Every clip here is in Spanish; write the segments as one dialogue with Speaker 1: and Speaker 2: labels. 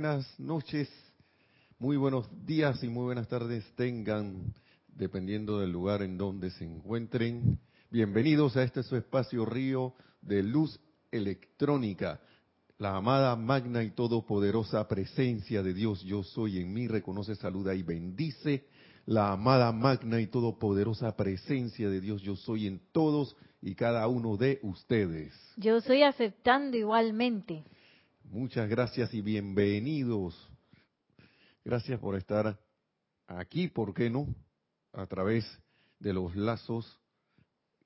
Speaker 1: buenas noches, muy buenos días y muy buenas tardes tengan, dependiendo del lugar en donde se encuentren. Bienvenidos a este su espacio río de luz electrónica. La amada, magna y todopoderosa presencia de Dios, yo soy en mí, reconoce, saluda y bendice. La amada, magna y todopoderosa presencia de Dios, yo soy en todos y cada uno de ustedes.
Speaker 2: Yo soy aceptando igualmente.
Speaker 1: Muchas gracias y bienvenidos. Gracias por estar aquí, ¿por qué no? A través de los lazos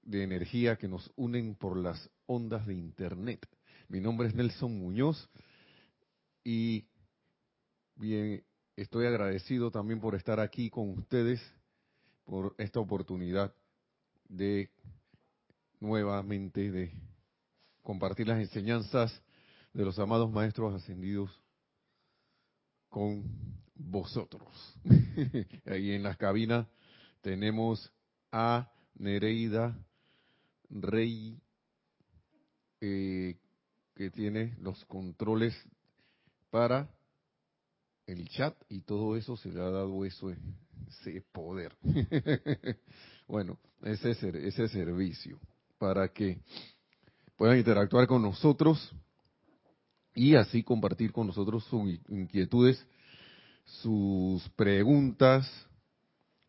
Speaker 1: de energía que nos unen por las ondas de Internet. Mi nombre es Nelson Muñoz y bien, estoy agradecido también por estar aquí con ustedes, por esta oportunidad de nuevamente de compartir las enseñanzas de los amados maestros ascendidos con vosotros. Ahí en las cabinas tenemos a Nereida Rey, eh, que tiene los controles para el chat y todo eso se le ha dado eso, ese poder. bueno, ese, ese servicio para que puedan interactuar con nosotros y así compartir con nosotros sus inquietudes, sus preguntas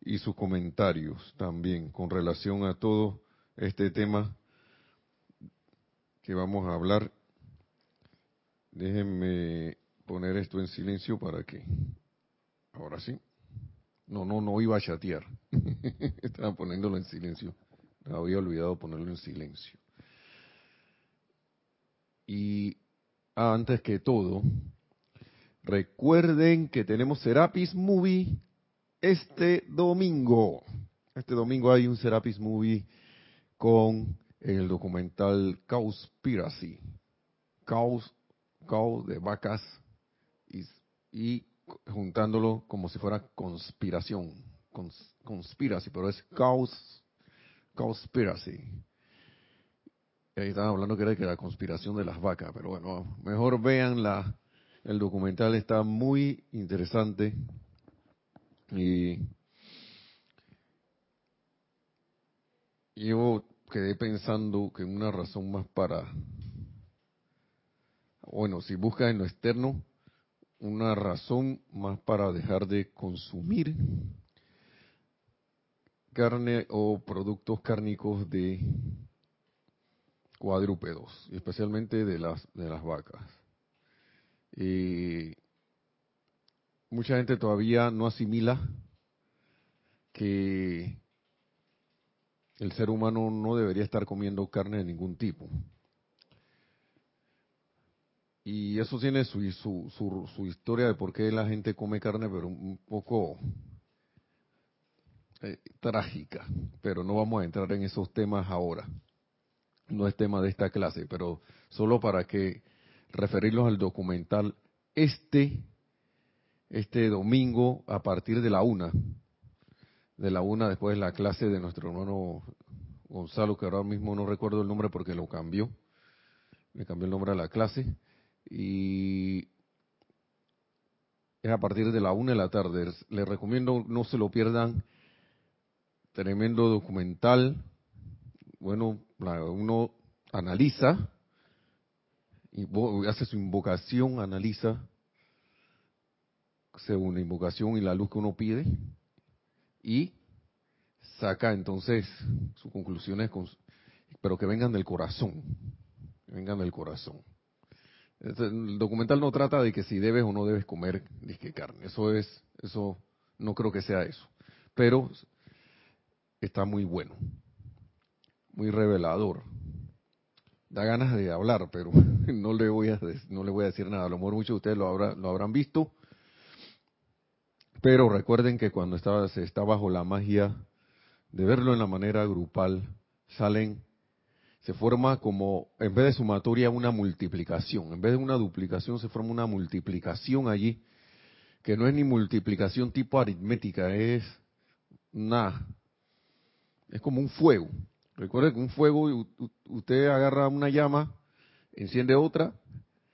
Speaker 1: y sus comentarios también con relación a todo este tema que vamos a hablar. Déjenme poner esto en silencio para que... Ahora sí. No, no, no iba a chatear. Estaba poniéndolo en silencio. Había olvidado ponerlo en silencio. Y antes que todo, recuerden que tenemos Serapis Movie este domingo. Este domingo hay un Serapis Movie con el documental Cowspiracy. Caos, de vacas y, juntándolo como si fuera conspiración. Cons, conspiracy, pero es caos, Cowspiracy ahí estaban hablando que era, que la conspiración de las vacas, pero bueno, mejor vean la, el documental, está muy interesante. Y yo quedé pensando que una razón más para, bueno, si buscas en lo externo, una razón más para dejar de consumir carne o productos cárnicos de cuadrúpedos, especialmente de las, de las vacas. Y mucha gente todavía no asimila que el ser humano no debería estar comiendo carne de ningún tipo. Y eso tiene su, su, su, historia de por qué la gente come carne, pero un poco eh, trágica. Pero no vamos a entrar en esos temas ahora no es tema de esta clase, pero solo para que referirlos al documental este este domingo a partir de la una, de la una después de la clase de nuestro hermano Gonzalo, que ahora mismo no recuerdo el nombre porque lo cambió, me cambió el nombre a la clase, y es a partir de la una de la tarde. Les recomiendo no se lo pierdan, tremendo documental, bueno, uno analiza, hace su invocación, analiza según la invocación y la luz que uno pide y saca entonces sus conclusiones, pero que vengan del corazón, vengan del corazón. Este, el documental no trata de que si debes o no debes comer disque carne, eso es, eso no creo que sea eso, pero está muy bueno muy revelador. Da ganas de hablar, pero no le voy a no le voy a decir nada. A lo mejor muchos de ustedes lo, lo habrán visto. Pero recuerden que cuando está, se está bajo la magia de verlo en la manera grupal, salen, se forma como, en vez de sumatoria, una multiplicación. En vez de una duplicación, se forma una multiplicación allí, que no es ni multiplicación tipo aritmética, es una, es como un fuego. Recuerde que un fuego, usted agarra una llama, enciende otra,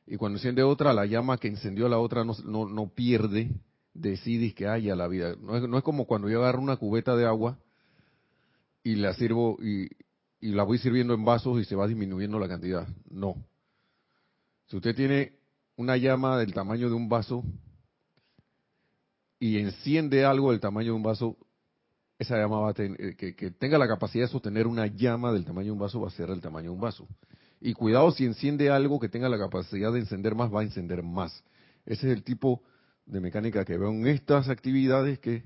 Speaker 1: Y cuando enciende otra, la llama que encendió la otra no, no, no pierde decides que haya la vida. No es, no es como cuando yo agarro una cubeta de agua y la sirvo y, y la voy sirviendo en vasos y se va disminuyendo la cantidad. No. Si usted tiene una llama del tamaño de un vaso y enciende algo del tamaño de un vaso, esa llama va a eh, que, tenga la capacidad de sostener una llama del tamaño de un vaso va a ser el tamaño de un vaso. Y cuidado si enciende algo que tenga la capacidad de encender más, va a encender más. Ese es el tipo de mecánica que veo en estas actividades que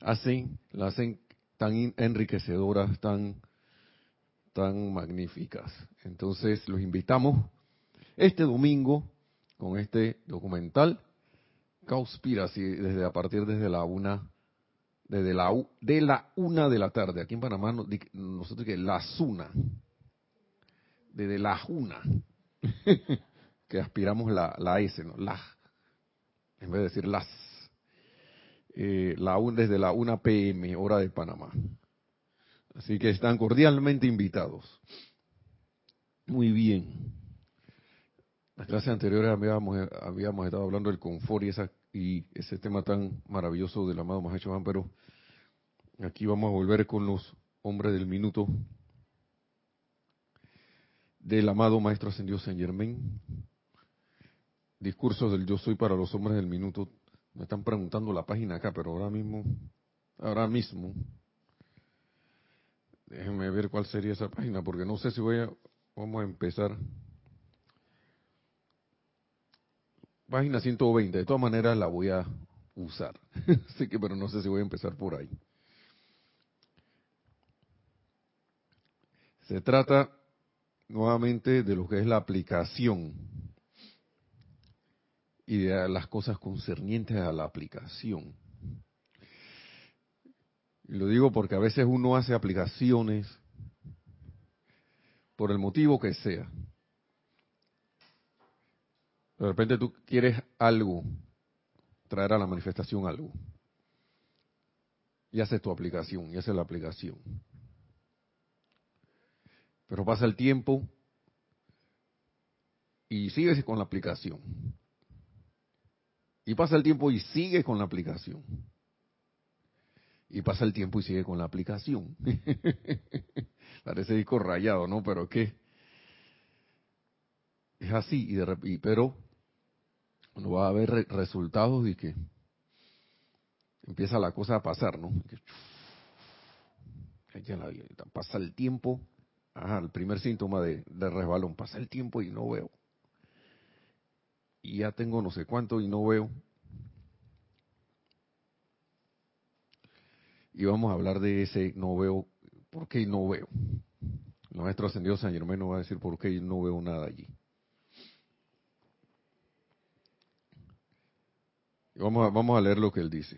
Speaker 1: hacen, la hacen tan enriquecedoras, tan, tan magníficas. Entonces los invitamos este domingo con este documental Conspiracy desde a partir desde la una desde la de la una de la tarde aquí en Panamá nosotros que la una desde la una que aspiramos la, la S no la en vez de decir las, eh, la, desde la 1 pm, hora de Panamá. Así que están cordialmente invitados. Muy bien. Las clases anteriores habíamos, habíamos estado hablando del confort y, esa, y ese tema tan maravilloso del amado Mahacho pero aquí vamos a volver con los hombres del minuto del amado Maestro Ascendido San Germain, discursos del yo soy para los hombres del minuto. Me están preguntando la página acá, pero ahora mismo, ahora mismo, déjenme ver cuál sería esa página, porque no sé si voy a, vamos a empezar. Página 120, de todas maneras la voy a usar, así que, pero no sé si voy a empezar por ahí. Se trata nuevamente de lo que es la aplicación y de las cosas concernientes a la aplicación. Y lo digo porque a veces uno hace aplicaciones por el motivo que sea. De repente tú quieres algo, traer a la manifestación algo. Y haces tu aplicación, y haces la aplicación. Pero pasa el tiempo y sigues con la aplicación. Y pasa el tiempo y sigue con la aplicación. Y pasa el tiempo y sigue con la aplicación. Parece disco rayado, ¿no? Pero ¿qué? Es así, y de, pero no va a haber resultados y que empieza la cosa a pasar, ¿no? pasa el tiempo, ajá, el primer síntoma de, resbalón, pasa el tiempo y no veo y ya tengo no sé cuánto y no veo. Y vamos a hablar de ese no veo, ¿por qué no veo? El maestro ascendido San Germán va a decir por qué no veo nada allí. Vamos a, vamos a leer lo que él dice.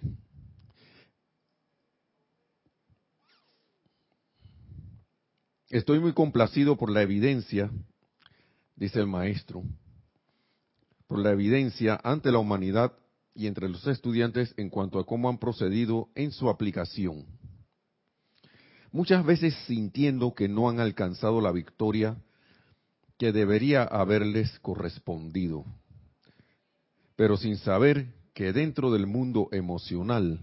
Speaker 1: Estoy muy complacido por la evidencia, dice el maestro, por la evidencia ante la humanidad y entre los estudiantes en cuanto a cómo han procedido en su aplicación. Muchas veces sintiendo que no han alcanzado la victoria que debería haberles correspondido, pero sin saber que dentro del mundo emocional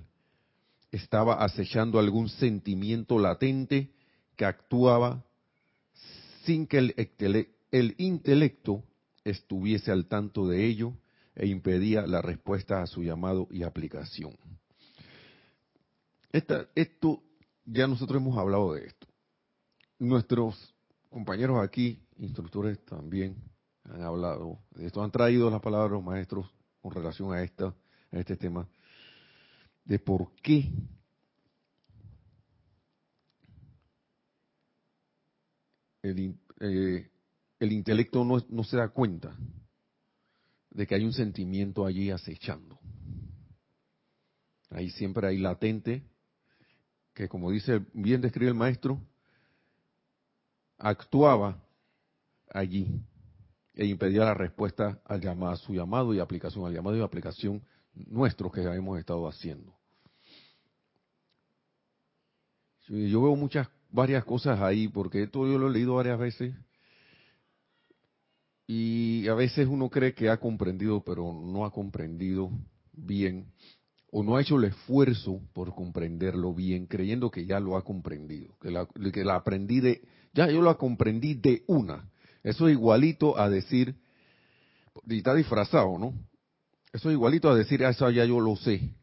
Speaker 1: estaba acechando algún sentimiento latente que actuaba sin que el, el intelecto estuviese al tanto de ello e impedía la respuesta a su llamado y aplicación. esto, ya nosotros hemos hablado de esto. Nuestros compañeros aquí, instructores también, han hablado de esto, han traído las palabras los maestros con relación a, esta, a este tema, de por qué el, eh, el intelecto no, se da cuenta de que hay un sentimiento allí acechando. Ahí siempre hay latente, que como dice, bien describe el maestro, actuaba allí e impedía la respuesta al llamado, a su llamado y aplicación, al llamado y aplicación nuestro que hemos estado haciendo. Yo veo muchas, varias cosas ahí, porque esto yo lo he leído varias veces Y a veces uno cree que ha comprendido, pero no ha comprendido bien, o no ha hecho el esfuerzo por comprenderlo bien, creyendo que ya lo ha comprendido, que la, que la aprendí de, ya yo lo comprendí de una. Eso es igualito a decir, y está disfrazado, ¿no? Eso es igualito a decir, ah, eso ya yo lo sé.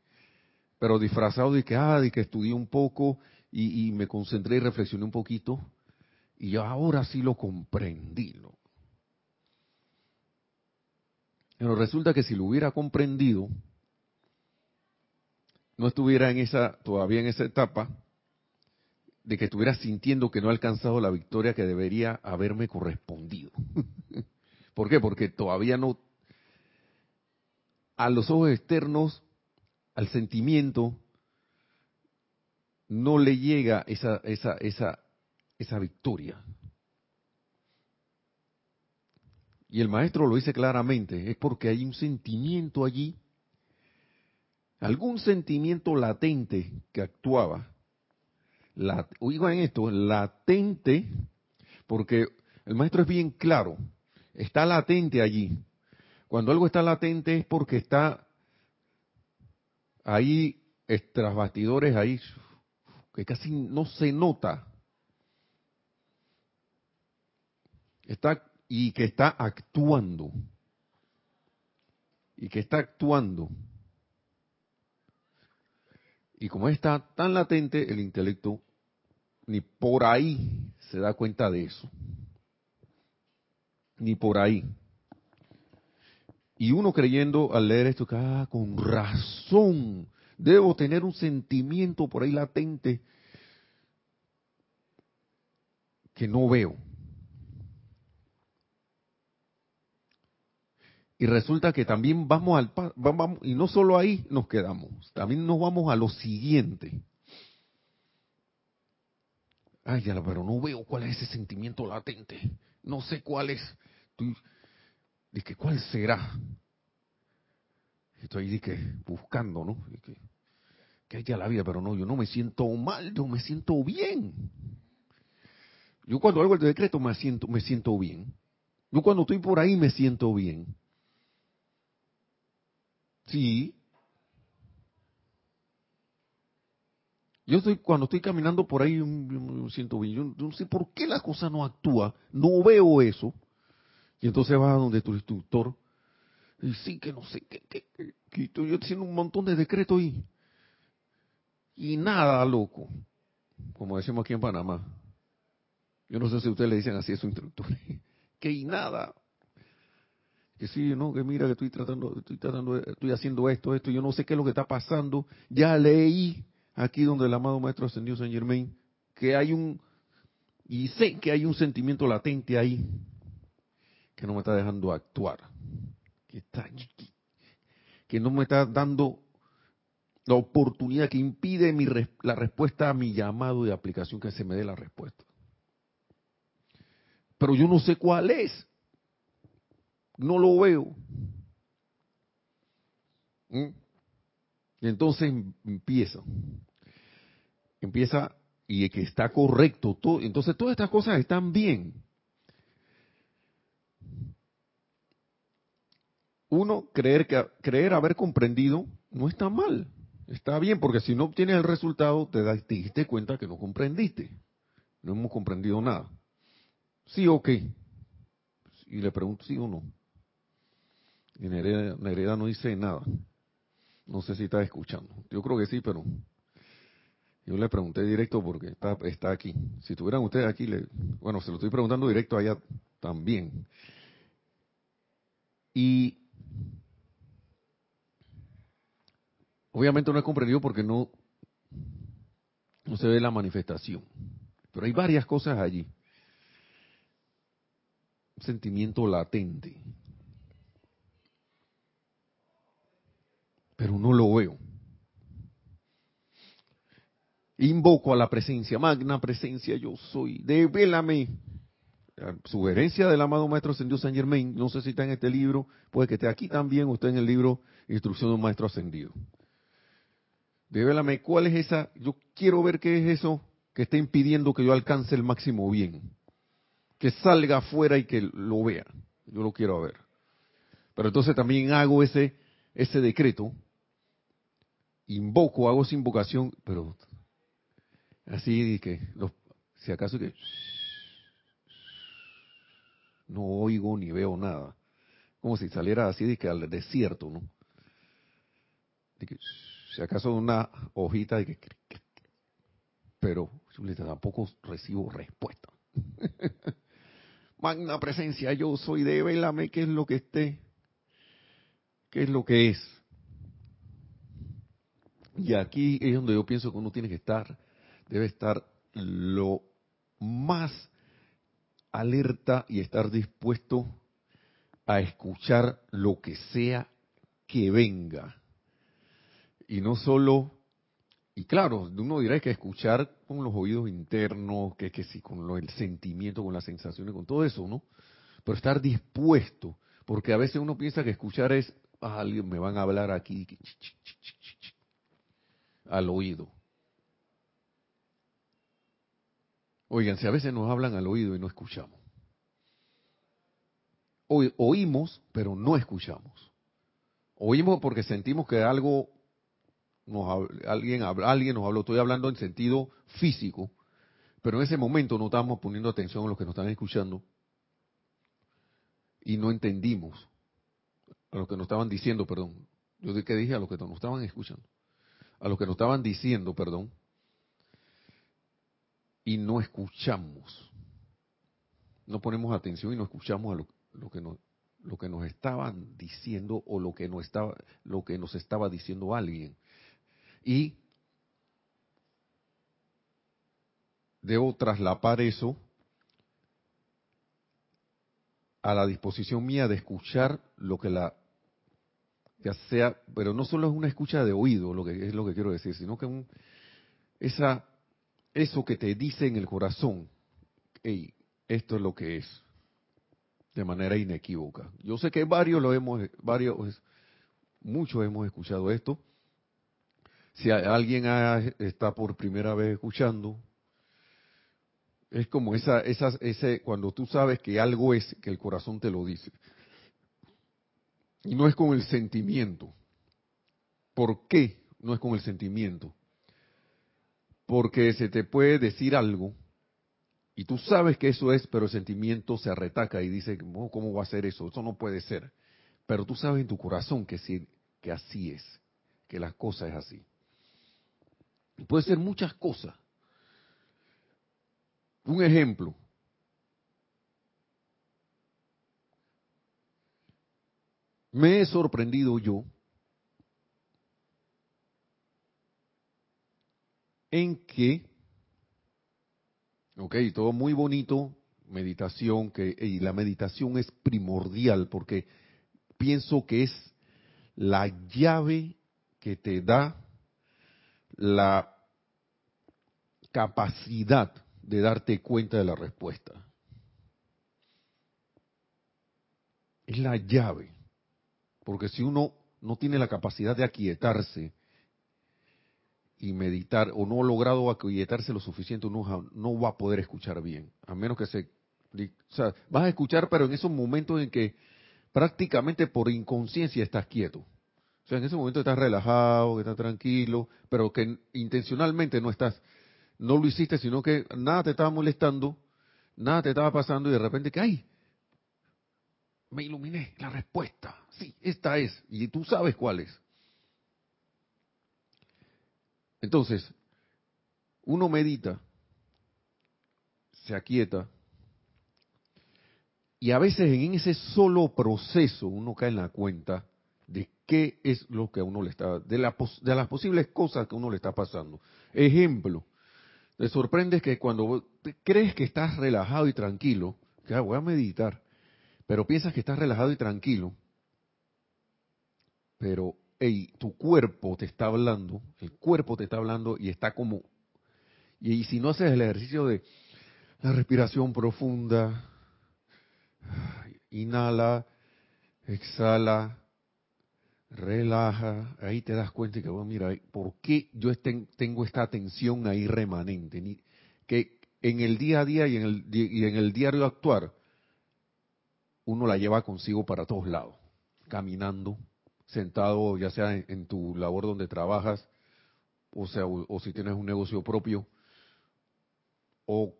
Speaker 1: Pero disfrazado de que, ah, de que estudié un poco y, me concentré y reflexioné un poquito. Y ahora sí lo comprendí, ¿no? Pero resulta que si lo hubiera comprendido, no estuviera en esa, todavía en esa etapa, de que estuviera sintiendo que no ha alcanzado la victoria que debería haberme correspondido. ¿Por qué? Porque todavía no, a los ojos externos, al sentimiento, no le llega esa, esa, esa, esa victoria. Y el maestro lo dice claramente, es porque hay un sentimiento allí, algún sentimiento latente que actuaba. La, oigan esto, latente, porque el maestro es bien claro, está latente allí. Cuando algo está latente es porque está ahí, tras ahí, que casi no se nota. Está, y que está actuando. Y que está actuando. Y como está tan latente, el intelecto ni por ahí se da cuenta de eso. Ni por ahí. Y uno creyendo al leer esto, que ah, con razón, debo tener un sentimiento por ahí latente que no veo. Y resulta que también vamos al vamos, y no solo ahí nos quedamos, también nos vamos a lo siguiente. Ay, ya, pero no veo cuál es ese sentimiento latente. No sé cuál es. Dije, ¿cuál será? Estoy dije, buscando, ¿no? Que, haya la vida, pero no, yo no me siento mal, yo me siento bien. Yo cuando hago el decreto me siento, me siento bien. Yo cuando estoy por ahí me siento bien. Sí. Yo estoy, cuando estoy caminando por ahí, siento bien. Yo, no sé por qué la cosa no actúa. No veo eso. Y entonces vas a donde tu instructor. Y sí, que no sé, que, que, estoy haciendo un montón de decretos y, y nada, loco. Como decimos aquí en Panamá. Yo no sé si ustedes le dicen así a su instructor. que y nada. Que sí, no, que mira que estoy tratando, estoy tratando, estoy haciendo esto, esto, yo no sé qué es lo que está pasando. Ya leí aquí donde el amado maestro ascendió San Germain que hay un, y sé que hay un sentimiento latente ahí que no me está dejando actuar, que está, que no me está dando la oportunidad que impide la respuesta a mi llamado de aplicación, que se me dé la respuesta. Pero yo no sé cuál es. No lo veo. ¿Mm? Y entonces empieza. Empieza y que está correcto. Todo, entonces todas estas cosas están bien. Uno, creer, que, creer haber comprendido no está mal. Está bien, porque si no obtienes el resultado, te, das, te diste cuenta que no comprendiste. No hemos comprendido nada. ¿Sí o qué? Y le pregunto sí o no. Y Nereda, no dice nada. No sé si está escuchando. Yo creo que sí, pero yo le pregunté directo porque está, aquí. Si tuvieran ustedes aquí, bueno, se lo estoy preguntando directo allá también. Y obviamente no he comprendido porque no, se ve la manifestación. Pero hay varias cosas allí sentimiento latente. Pero no lo veo. Invoco a la presencia, magna presencia yo soy, devélame. Sugerencia del amado Maestro Ascendido San Germain, no sé si está en este libro, puede que esté aquí también o esté en el libro Instrucción de un Maestro Ascendido. Devélame cuál es esa, yo quiero ver qué es eso que está impidiendo que yo alcance el máximo bien que salga afuera y que lo vea. yo lo quiero ver. Pero entonces también hago ese, ese decreto, invoco, hago esa invocación, pero así que, si acaso que no oigo ni veo nada. Como si saliera así de que al desierto, ¿no? De que, si acaso una hojita de que... Pero tampoco recibo respuesta. Magna presencia, yo soy, dévelame qué es lo que esté, qué es lo que es. Y aquí es donde yo pienso que uno tiene que estar, debe estar lo más alerta y estar dispuesto a escuchar lo que sea que venga. Y no solo, y claro, uno dirá que escuchar con los oídos internos, que, que sí, con el sentimiento, con las sensaciones, con todo eso, ¿no? Pero estar dispuesto, porque a veces uno piensa que escuchar es, ah, alguien me van a hablar aquí, al oído. Oigan, si a veces nos hablan al oído y no escuchamos. oímos, pero no escuchamos. Oímos porque sentimos que algo nos, alguien, alguien nos habló, estoy hablando en sentido físico, pero en ese momento no estábamos poniendo atención a los que nos estaban escuchando y no entendimos a lo que nos estaban diciendo, perdón. Yo de que dije a los que nos estaban escuchando, a los que nos estaban diciendo, perdón, y no escuchamos. No ponemos atención y no escuchamos a lo, que nos lo que nos estaban diciendo o lo que nos estaba lo que nos estaba diciendo alguien. Y debo traslapar eso a la disposición mía de escuchar lo que la ya sea, pero no solo es una escucha de oído, lo que es lo que quiero decir, sino que un, esa eso que te dice en el corazón, hey, esto es lo que es, de manera inequívoca. Yo sé que varios lo hemos, varios, muchos hemos escuchado esto. Si alguien está por primera vez escuchando, es como esa, esa, ese, cuando tú sabes que algo es, que el corazón te lo dice. Y no es con el sentimiento. ¿Por qué no es con el sentimiento? Porque se te puede decir algo y tú sabes que eso es, pero el sentimiento se arretaca y dice, ¿cómo va a ser eso? Eso no puede ser. Pero tú sabes en tu corazón que, sí, que así es, que la cosa es así. puede ser muchas cosas. Un ejemplo. Me he sorprendido yo en que, ok, todo muy bonito, meditación, que, y la meditación es primordial porque pienso que es la llave que te da la capacidad de darte cuenta de la respuesta. Es la llave. Porque si uno no tiene la capacidad de aquietarse y meditar o no ha logrado aquietarse lo suficiente, uno no va a poder escuchar bien, a menos que se... O sea, vas a escuchar, pero en esos momentos en que prácticamente por inconsciencia estás quieto. O sea, en ese momento estás relajado, estás tranquilo, pero que intencionalmente no estás, no lo hiciste, sino que nada te estaba molestando, nada te estaba pasando y de repente que, ay, me iluminé, la respuesta, sí, esta es, y tú sabes cuál es. Entonces, uno medita, se aquieta, y a veces en ese solo proceso uno cae en la cuenta de qué es lo que a uno le está, de, de las posibles cosas que a uno le está pasando. Ejemplo, te sorprendes que cuando crees que estás relajado y tranquilo, que ah, voy a meditar, pero piensas que estás relajado y tranquilo, pero hey, tu cuerpo te está hablando, el cuerpo te está hablando y está como, y, si no haces el ejercicio de la respiración profunda, inhala, exhala, relaja, ahí te das cuenta que, bueno, mira, ¿por qué yo tengo esta tensión ahí remanente? que en el día a día y en el, y en el diario actuar, uno la lleva consigo para todos lados, caminando, sentado, ya sea en, tu labor donde trabajas, o sea, o, si tienes un negocio propio, o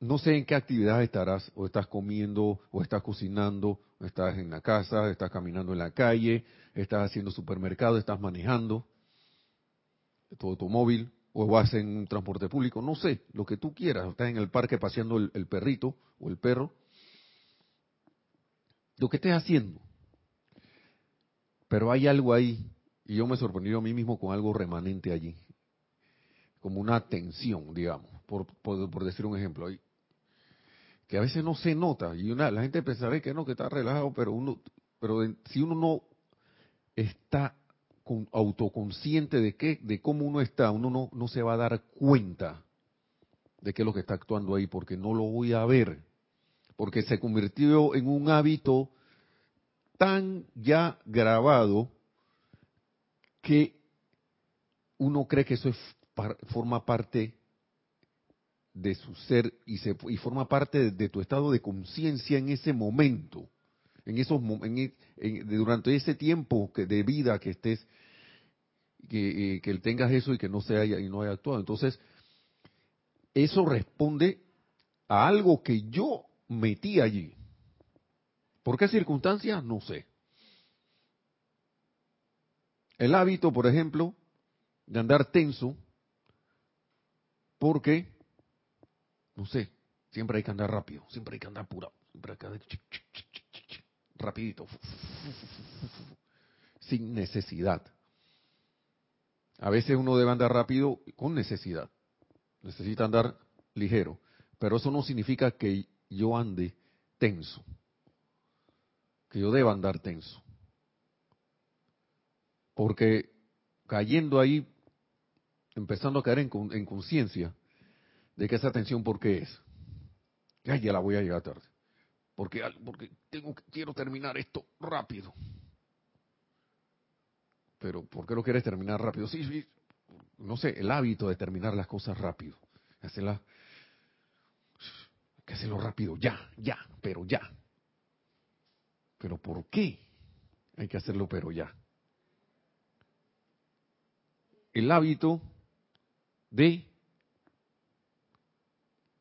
Speaker 1: no sé en qué actividad estarás, o estás comiendo, o estás cocinando, o estás en la casa, estás caminando en la calle, estás haciendo supermercado, estás manejando tu automóvil, o vas en un transporte público, no sé, lo que tú quieras, estás en el parque paseando el perrito o el perro, lo que estés haciendo. Pero hay algo ahí, y yo me sorprendí a mí mismo con algo remanente allí, como una tensión, digamos, por, por, decir un ejemplo, que a veces no se nota, y una, la gente pensará que no, que está relajado, pero uno, pero si uno no está con, autoconsciente de qué, de cómo uno está, uno no, no se va a dar cuenta de qué es lo que está actuando ahí, porque no lo voy a ver porque se convirtió en un hábito tan ya grabado que uno cree que eso forma parte de su ser y, se, y forma parte de, tu estado de conciencia en ese momento, en esos durante ese tiempo que, de vida que estés que, eh, que tengas eso y que no se haya y no haya actuado. Entonces, eso responde a algo que yo metí allí. ¿Por qué circunstancias? No sé. El hábito, por ejemplo, de andar tenso, porque, no sé, siempre hay que andar rápido, siempre hay que andar apurado, siempre hay que andar rapidito, sin necesidad. A veces uno debe andar rápido con necesidad, necesita andar ligero, pero eso no significa que yo ande tenso, que yo deba andar tenso. Porque cayendo ahí, empezando a caer en, conciencia de que esa tensión, ¿por qué es? Ay, ya la voy a llegar tarde. Porque, porque tengo, quiero terminar esto rápido. Pero, ¿por qué lo quieres terminar rápido? Sí, sí, no sé, el hábito de terminar las cosas rápido. Hacerlas que hacerlo rápido, ya, ya, pero ya. Pero ¿por qué hay que hacerlo pero ya? El hábito de...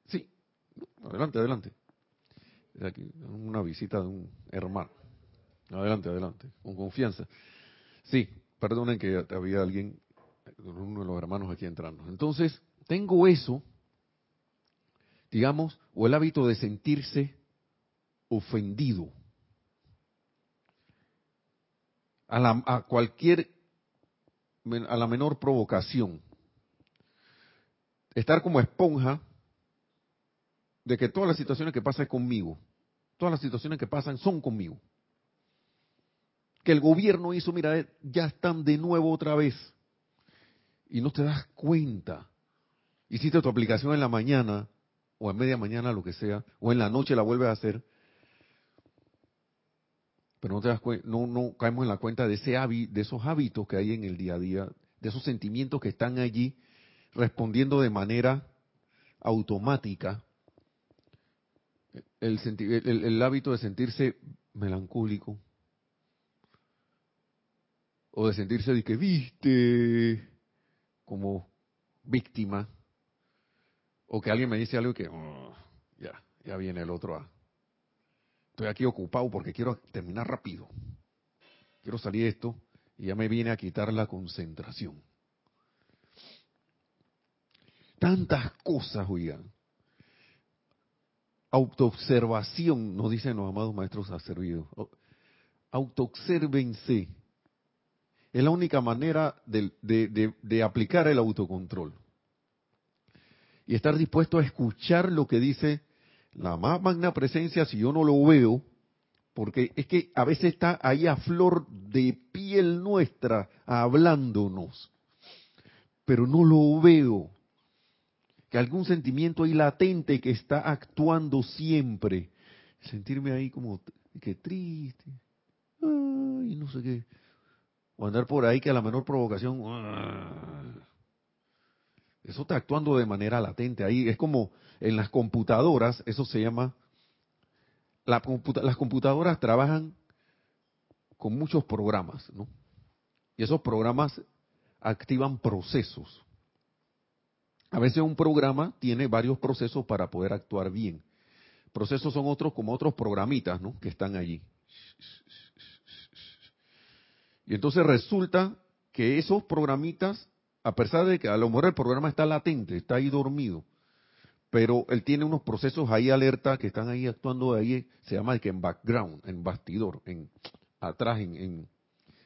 Speaker 1: Sí, adelante, adelante. Aquí una visita de un hermano. Adelante, adelante, con confianza. Sí, perdonen que había alguien, uno de los hermanos aquí entrando. Entonces, tengo eso digamos, o el hábito de sentirse ofendido a, la, a cualquier, a la menor provocación. Estar como esponja de que todas las situaciones que pasan conmigo. Todas las situaciones que pasan son conmigo. Que el gobierno hizo, mira, ya están de nuevo otra vez. Y no te das cuenta. Hiciste tu aplicación en la mañana o en media mañana, lo que sea, o en la noche la vuelves a hacer, pero no te das no, no caemos en la cuenta de ese de esos hábitos que hay en el día a día, de esos sentimientos que están allí respondiendo de manera automática. El, el hábito de sentirse melancólico, o de sentirse de que viste como víctima, o que alguien me dice algo que, oh, ya, ya viene el otro a... Estoy aquí ocupado porque quiero terminar rápido. Quiero salir de esto y ya me viene a quitar la concentración. Tantas cosas, oigan. Autoobservación, nos dicen los amados maestros ha servido. Autoobsérvense. Es la única manera de aplicar el autocontrol y estar dispuesto a escuchar lo que dice la más magna presencia si yo no lo veo, porque es que a veces está ahí a flor de piel nuestra hablándonos, pero no lo veo. Que algún sentimiento ahí latente que está actuando siempre, sentirme ahí como que triste, ay, no sé qué, o andar por ahí que a la menor provocación, eso está actuando de manera latente ahí. Es como en las computadoras, eso se llama la las computadoras trabajan con muchos programas, ¿no? Y esos programas activan procesos. A veces un programa tiene varios procesos para poder actuar bien. Procesos son otros como otros programitas, ¿no? Que están allí. Y entonces resulta que esos programitas, a pesar de que a lo mejor el programa está latente, está ahí dormido, pero él tiene unos procesos ahí alerta que están ahí actuando de ahí, se llama el que en background, en bastidor, en atrás, en,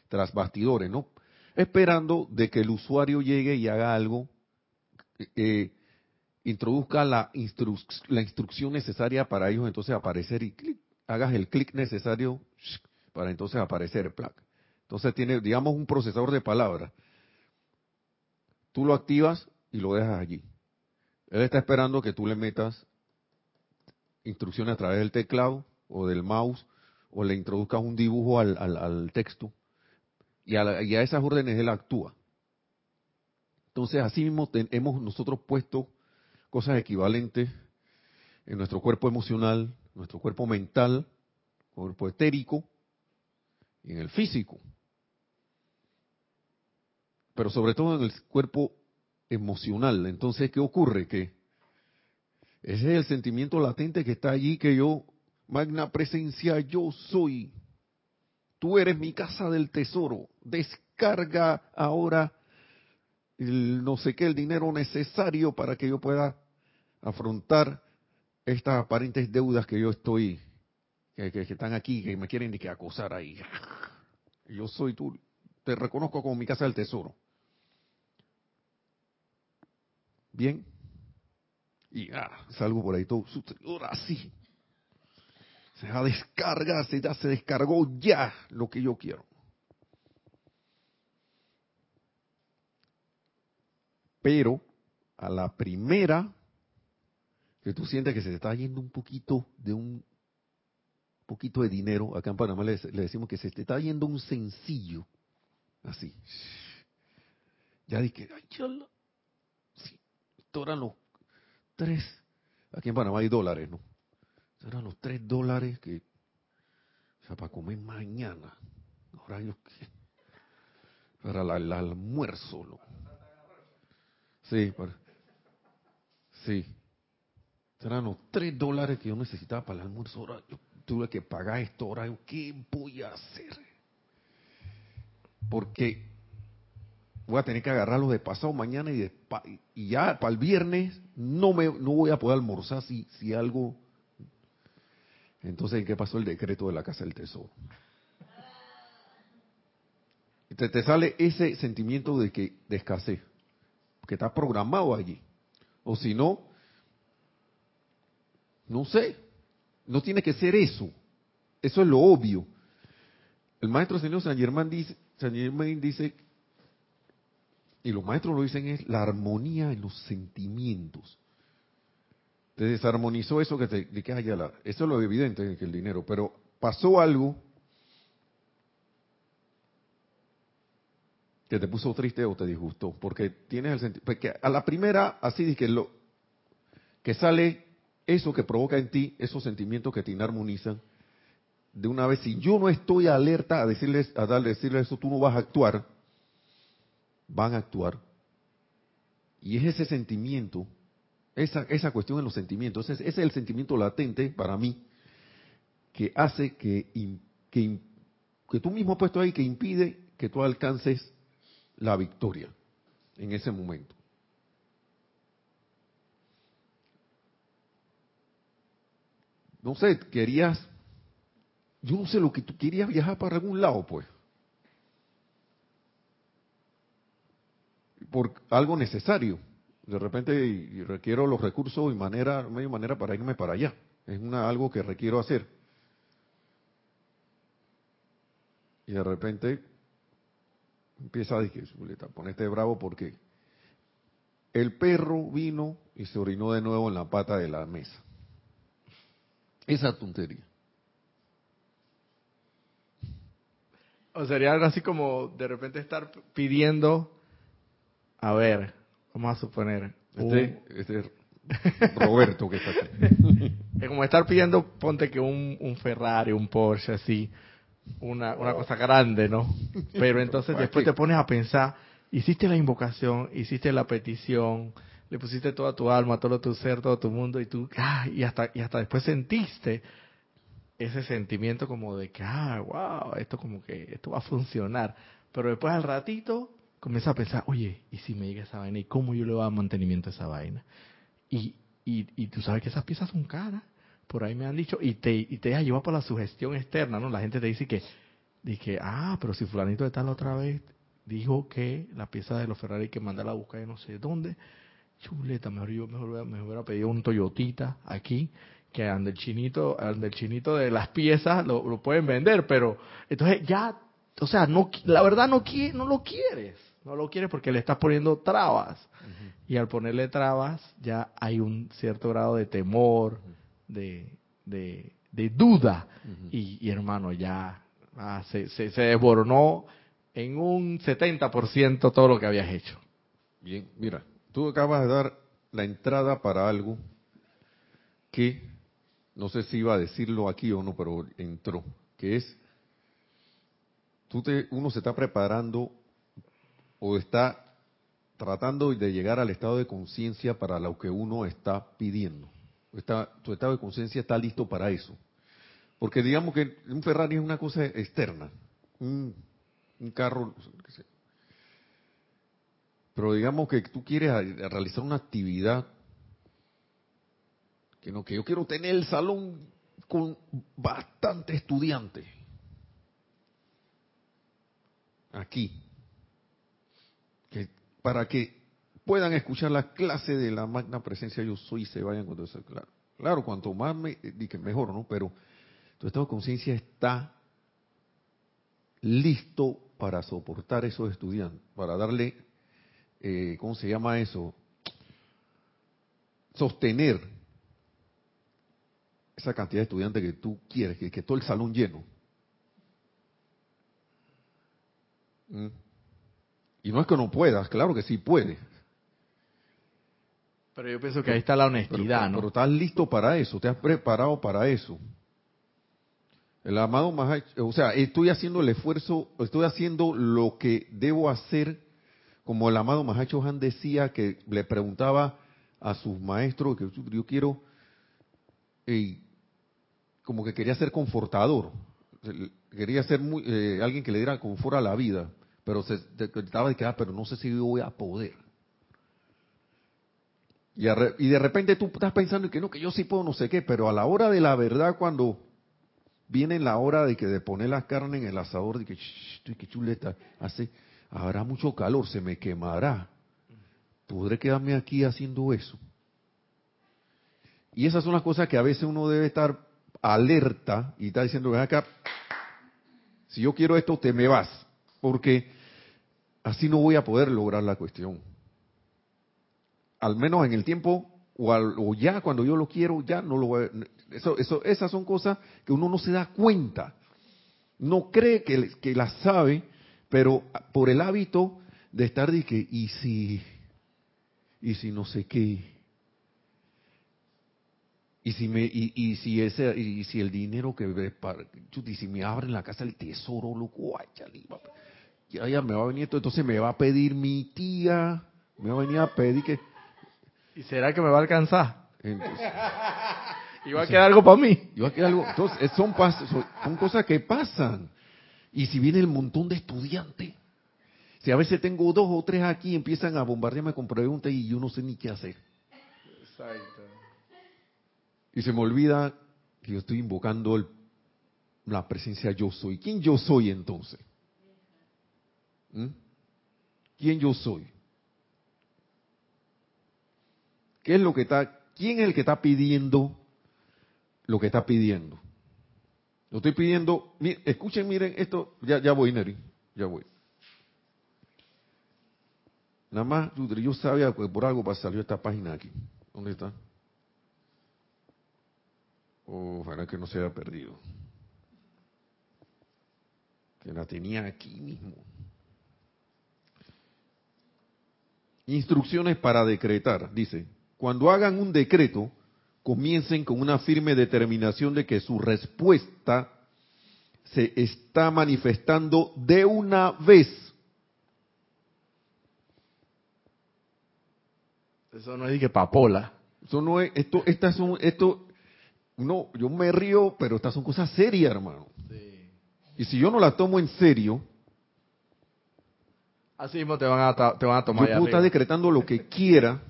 Speaker 1: tras bastidores, ¿no? Esperando de que el usuario llegue y haga algo, eh, introduzca la, instru- la instrucción necesaria para ellos entonces aparecer y clic, hagas el clic necesario para entonces aparecer, plac. Entonces tiene, digamos, un procesador de palabras. Tú lo activas y lo dejas allí. Él está esperando que tú le metas instrucciones a través del teclado o del mouse o le introduzcas un dibujo al, al- texto y a, esas órdenes él actúa. Entonces, así mismo hemos nosotros puesto cosas equivalentes en nuestro cuerpo emocional, nuestro cuerpo mental, cuerpo etérico y en el físico. Pero sobre todo en el cuerpo emocional. Entonces, ¿qué ocurre? Que ese es el sentimiento latente que está allí, que yo, magna presencia, yo soy. Tú eres mi casa del tesoro. Descarga ahora el no sé qué, el dinero necesario para que yo pueda afrontar estas aparentes deudas que yo estoy, que, que- están aquí, que me quieren que acosar ahí. Yo soy tú, te reconozco como mi casa del tesoro. Bien. Y ah, salgo por ahí todo, ahora sí. Se va a descargar, se, ya se descargó ya lo que yo quiero. Pero a la primera que tú sientes que se te está yendo un poquito de un poquito de dinero, acá en Panamá le, le decimos que se te está yendo un sencillo, así. Ya dije, ay, eran los tres, aquí en Panamá hay dólares, ¿no? Eran los tres dólares que, o sea, para comer mañana. Ahora yo, ¿qué? Para el almuerzo, ¿no? Sí, para- sí. Eran los tres dólares que yo necesitaba para el almuerzo. Ahora yo tuve que pagar esto. Ahora yo, ¿qué voy a hacer? Porque voy a tener que agarrarlo de pasado mañana y, de y ya para el viernes no me no voy a poder almorzar si, si algo. Entonces, ¿en qué pasó el decreto de la Casa del Tesoro? Te, te sale ese sentimiento de que de escasez, que está programado allí. O si no, no sé, no tiene que ser eso. Eso es lo obvio. El maestro señor San Germán dice, San Germán dice, y los maestros lo dicen, es la armonía en los sentimientos. Te desarmonizó eso que te de que, eso es lo evidente que el dinero, pero pasó algo que te puso triste o te disgustó, porque tienes el sentimiento, porque a la primera, así que lo que sale eso que provoca en ti, esos sentimientos que te inarmonizan, de una vez, si yo no estoy alerta a decirles, a darle, decirles eso, tú no vas a actuar, van a actuar. Y es ese sentimiento, esa, esa cuestión en los sentimientos, ese, ese es el sentimiento latente para mí, que hace que, que, que tú mismo has puesto ahí, que impide que tú alcances la victoria en ese momento. No sé, querías, yo no sé lo que tú querías viajar para algún lado, pues. Por algo necesario. De repente requiero los recursos y manera, medio manera para irme para allá. Es una, algo que requiero hacer. Y de repente empieza a decir, ponete bravo porque el perro vino y se orinó de nuevo en la pata de la mesa. Esa tontería.
Speaker 3: O sería algo así como de repente estar pidiendo, a ver, vamos a suponer,
Speaker 1: Este, este Roberto que está aquí.
Speaker 3: Es como estar pidiendo, ponte que un, un Ferrari, un Porsche, así, una, una cosa grande, ¿no? Pero entonces
Speaker 1: ¿Para
Speaker 3: después te pones a pensar, hiciste la invocación, hiciste la petición, le pusiste toda tu alma, todo tu ser, todo tu mundo, y tú, ah, y hasta, y hasta después sentiste ese sentimiento como de que, ah, wow, esto como que, esto va a funcionar. Pero después al ratito, comienza a pensar, oye, ¿y si me llega esa vaina? ¿Y cómo yo le voy a dar mantenimiento a esa vaina? Y, y, y tú sabes que esas piezas son caras. Por ahí me han dicho, y te, y te deja llevar por la sugestión externa, ¿no? La gente te dice que, dije, ah, pero si fulanito de tal otra vez dijo que la pieza de los Ferrari que mandarla a buscar de no sé dónde, chuleta, mejor yo mejor, hubiera- me hubiera pedido un Toyotita aquí, que ande el chinito, ande el chinito de las piezas, lo, lo pueden vender, pero entonces ya, o sea, no, la verdad no, no lo quieres, no lo quieres porque le estás poniendo trabas. Y al ponerle trabas ya hay un cierto grado de temor, de, de, de duda. y, y, hermano, ya ah, se, se, se desboronó en un 70% todo lo que habías hecho.
Speaker 1: Bien, mira, tú acabas de dar la entrada para algo que no sé si iba a decirlo aquí o no, pero entró, que es tú te, uno se está preparando o está tratando de llegar al estado de conciencia para lo que uno está pidiendo. Está, tu estado de conciencia está listo para eso. Porque digamos que un Ferrari es una cosa externa, un, carro, sé. pero digamos que tú quieres realizar una actividad que no que yo quiero tener el salón con bastante estudiantes aquí para que puedan escuchar la clase de la magna presencia yo soy y se vayan cuando eso claro claro cuanto más me di que mejor no pero tu estado de conciencia está listo para soportar esos estudiantes para darle eh, cómo se llama eso sostener esa cantidad de estudiantes que tú quieres que, que todo el salón lleno. ¿Mm? Y no es que no puedas claro que sí puedes
Speaker 3: Pero yo pienso que ahí está la
Speaker 1: pero,
Speaker 3: honestidad,
Speaker 1: pero
Speaker 3: ¿no?
Speaker 1: estás listo para eso, te has preparado para eso. El amado o sea, estoy haciendo el esfuerzo, estoy haciendo lo que debo hacer, como el amado Mahacho Han decía que le preguntaba a sus maestros que yo quiero, eh, como que quería ser confortador, quería ser muy, eh, alguien que le diera confort a la vida, pero se estaba de que, ah, pero no sé si yo voy a poder. Y, de repente tú estás pensando que no, que yo sí puedo, no sé qué, pero a la hora de la verdad, cuando viene la hora de que de poner la carne en el asador, de que, "Shh, que chuleta, hace, habrá mucho calor, se me quemará. ¿Podré quedarme aquí haciendo eso? Y esas son las cosas que a veces uno debe estar alerta y está diciendo, ven acá, si yo quiero esto, te me vas, porque así no voy a poder lograr la cuestión. Al menos en el tiempo o, al- o ya cuando yo lo quiero, ya no lo voy a- eso, eso, esas son cosas que uno no se da cuenta. No cree que, las sabe, pero por el hábito de estar de y si, y si no sé qué, y si me, y, y si ese, y si el dinero que y si me abren la casa el tesoro, loco, ay, chale, ya, me va a venir esto, entonces me va a pedir mi tía, me va a venir a pedir que,
Speaker 3: ¿Y será que me va a alcanzar?
Speaker 1: entonces,
Speaker 3: ¿Y va a quedar algo para mí?
Speaker 1: Yo aquí algo, entonces, son, son, son cosas que pasan. Y si viene el montón de estudiantes, si a veces tengo dos o tres aquí, empiezan a bombardearme con preguntas y yo no sé ni qué hacer.
Speaker 3: Exacto.
Speaker 1: Y se me olvida que yo estoy invocando el- la presencia yo soy. ¿Quién yo soy entonces? ¿Mm? ¿Quién yo soy? ¿Qué es lo que está, quién es el que está pidiendo lo que está pidiendo? Lo estoy pidiendo, mi- escuchen, miren esto, ya, ya voy, Neri, ya voy. Nada más, yo sabía que por algo salió esta página aquí. ¿Dónde está? Ojalá que no se haya perdido. Que la tenía aquí mismo. Instrucciones para decretar, dice. cuando hagan un decreto, comiencen con una firme determinación de que su respuesta se está manifestando de una vez.
Speaker 3: Eso no es que papola.
Speaker 1: Eso no es, esto, estas son, esto, no, yo me río, pero estas son cosas serias, hermano. Y si yo no las tomo en serio,
Speaker 3: Así mismo te van a, te van a tomar
Speaker 1: yo puedo estar decretando lo que quiera.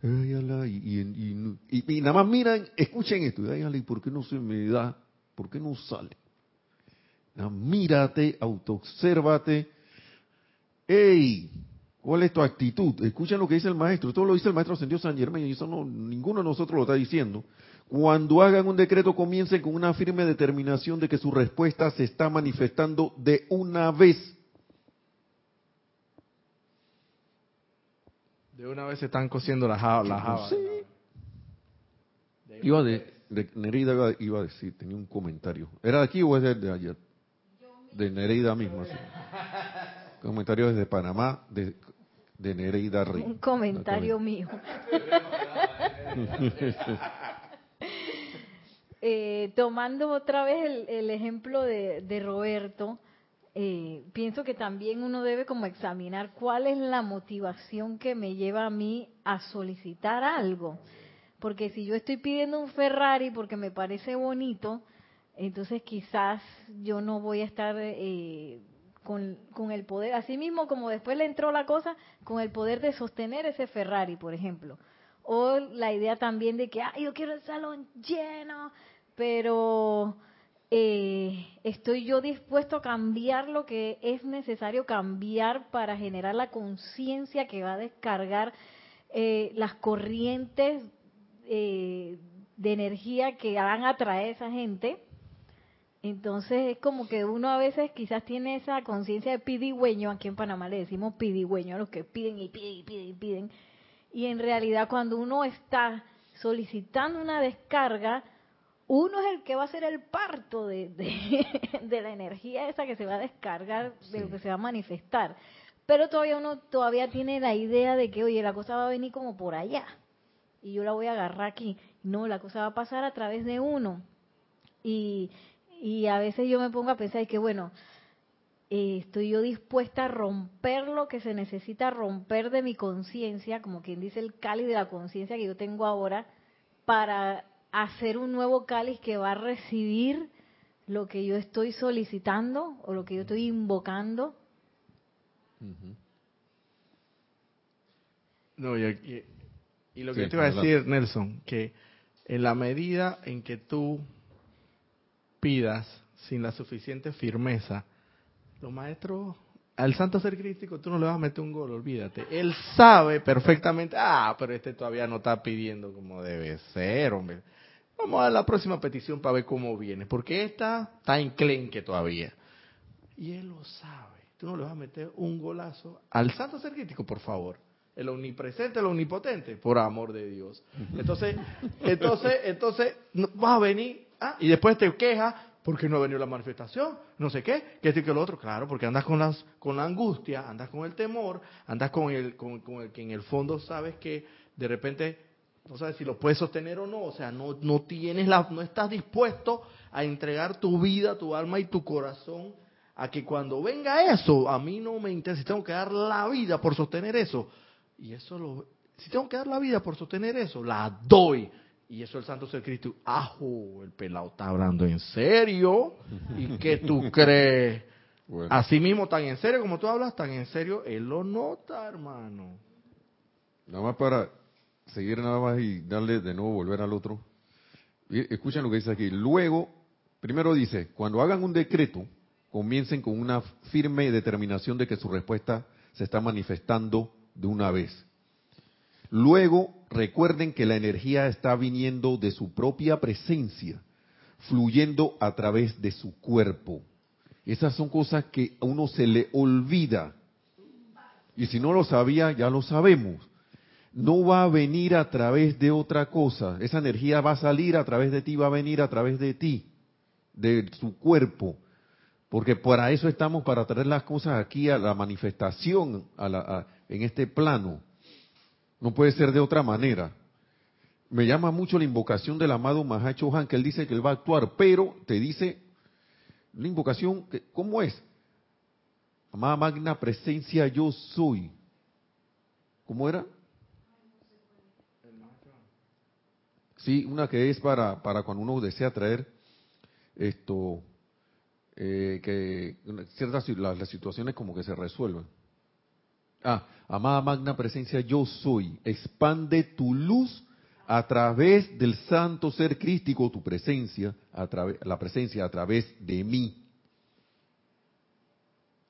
Speaker 1: Y, y- y- y- y nada más miran, escuchen esto. ¿y por qué no se me da? ¿Por qué no sale? Nada, mírate, autoobsérvate. ¡Ey! ¿Cuál es tu actitud? Escuchen lo que dice el maestro. Esto lo dice el maestro Ascendido San Germán y eso no, ninguno de nosotros lo está diciendo. Cuando hagan un decreto, comiencen con una firme determinación de que su respuesta se está manifestando de una vez.
Speaker 3: De una vez se están cosiendo las jabas. Las jabas.
Speaker 1: Sí. Iba de, de Nereida iba, iba a decir, tenía un comentario. ¿Era de aquí o es de, de ayer? De Nereida misma. Sí. Comentario desde Panamá, de, de Nereida Rey.
Speaker 2: Un comentario mío. Eh, tomando otra vez el, el ejemplo de, de Roberto, eh, pienso que también uno debe como examinar cuál es la motivación que me lleva a mí a solicitar algo. Porque si yo estoy pidiendo un Ferrari porque me parece bonito, entonces quizás yo no voy a estar eh, con, con el poder, así mismo como después le entró la cosa, con el poder de sostener ese Ferrari, por ejemplo. O la idea también de que, ah, yo quiero el salón lleno, pero eh, estoy yo dispuesto a cambiar lo que es necesario cambiar para generar la conciencia que va a descargar eh, las corrientes eh, de energía que van a traer esa gente. Entonces es como que uno a veces quizás tiene esa conciencia de pidigüeño, aquí en Panamá le decimos pidigüeño a los que piden y piden y piden y piden. Y en realidad cuando uno está solicitando una descarga, uno es el que va a hacer el parto de, de, de la energía esa que se va a descargar, de lo que se va a manifestar. Pero todavía uno todavía tiene la idea de que, oye, la cosa va a venir como por allá y yo la voy a agarrar aquí. No, la cosa va a pasar a través de uno. Y, y a veces yo me pongo a pensar que, bueno, eh, estoy yo dispuesta a romper lo que se necesita romper de mi conciencia, como quien dice el cáliz de la conciencia que yo tengo ahora, para hacer un nuevo cáliz que va a recibir lo que yo estoy solicitando o lo que yo estoy invocando.
Speaker 3: No, y, y- y lo que
Speaker 1: Sí,
Speaker 3: yo te iba a decir, Nelson, que en la medida en que tú pidas sin la suficiente firmeza, los maestros, al santo ser crítico tú no le vas a meter un gol, olvídate. Él sabe perfectamente, ah, pero este todavía no está pidiendo como debe ser, hombre. Vamos a la próxima petición para ver cómo viene, porque esta está enclenque todavía. Y él lo sabe. Tú no le vas a meter un golazo al santo ser crítico, por favor. El omnipresente, el omnipotente, por amor de Dios. Entonces, entonces, entonces, no- vas a venir, ah, y después te quejas porque no ha venido la manifestación, no sé qué, que esto y que lo otro, claro, porque andas con las, con la angustia, andas con el temor, andas con el, con, con el que en el fondo sabes que de repente no sabes si lo puedes sostener o no, o sea, no, no tienes la, no estás dispuesto a entregar tu vida, tu alma y tu corazón a que cuando venga eso, a mí no me interesa, si tengo que dar la vida por sostener eso, y eso lo, si tengo que dar la vida por sostener eso, la doy. Y eso el Santo Ser Cristo, ajo, el pelado está hablando en serio. ¿Y qué tú crees?
Speaker 1: Bueno,
Speaker 3: Así mismo, tan en serio como tú hablas, tan en serio, él lo nota, hermano.
Speaker 1: nada más para seguir nada más y darle de nuevo volver al otro. Escuchen lo que dice aquí. Luego, primero dice, cuando hagan un decreto, comiencen con una firme determinación de que su respuesta se está manifestando de una vez. Luego, recuerden que la energía está viniendo de su propia presencia, fluyendo a través de su cuerpo. Esas son cosas que a uno se le olvida. Y si no lo sabía, ya lo sabemos. No va a venir a través de otra cosa. Esa energía va a salir a través de ti, va a venir a través de ti, de su cuerpo. Porque para eso estamos, para traer las cosas aquí a la manifestación a la- en este plano. No puede ser de otra manera. Me llama mucho la invocación del amado Mahacho Han, que él dice que él va a actuar, pero te dice la invocación, que, ¿cómo es? Amada magna presencia yo soy. ¿Cómo era? Sí, una que es para, para cuando uno desea traer esto, eh, que ciertas las, situaciones como que se resuelvan. Ah, amada magna presencia yo soy, expande tu luz a través del santo ser crístico, tu presencia, a través, la presencia a través de mí.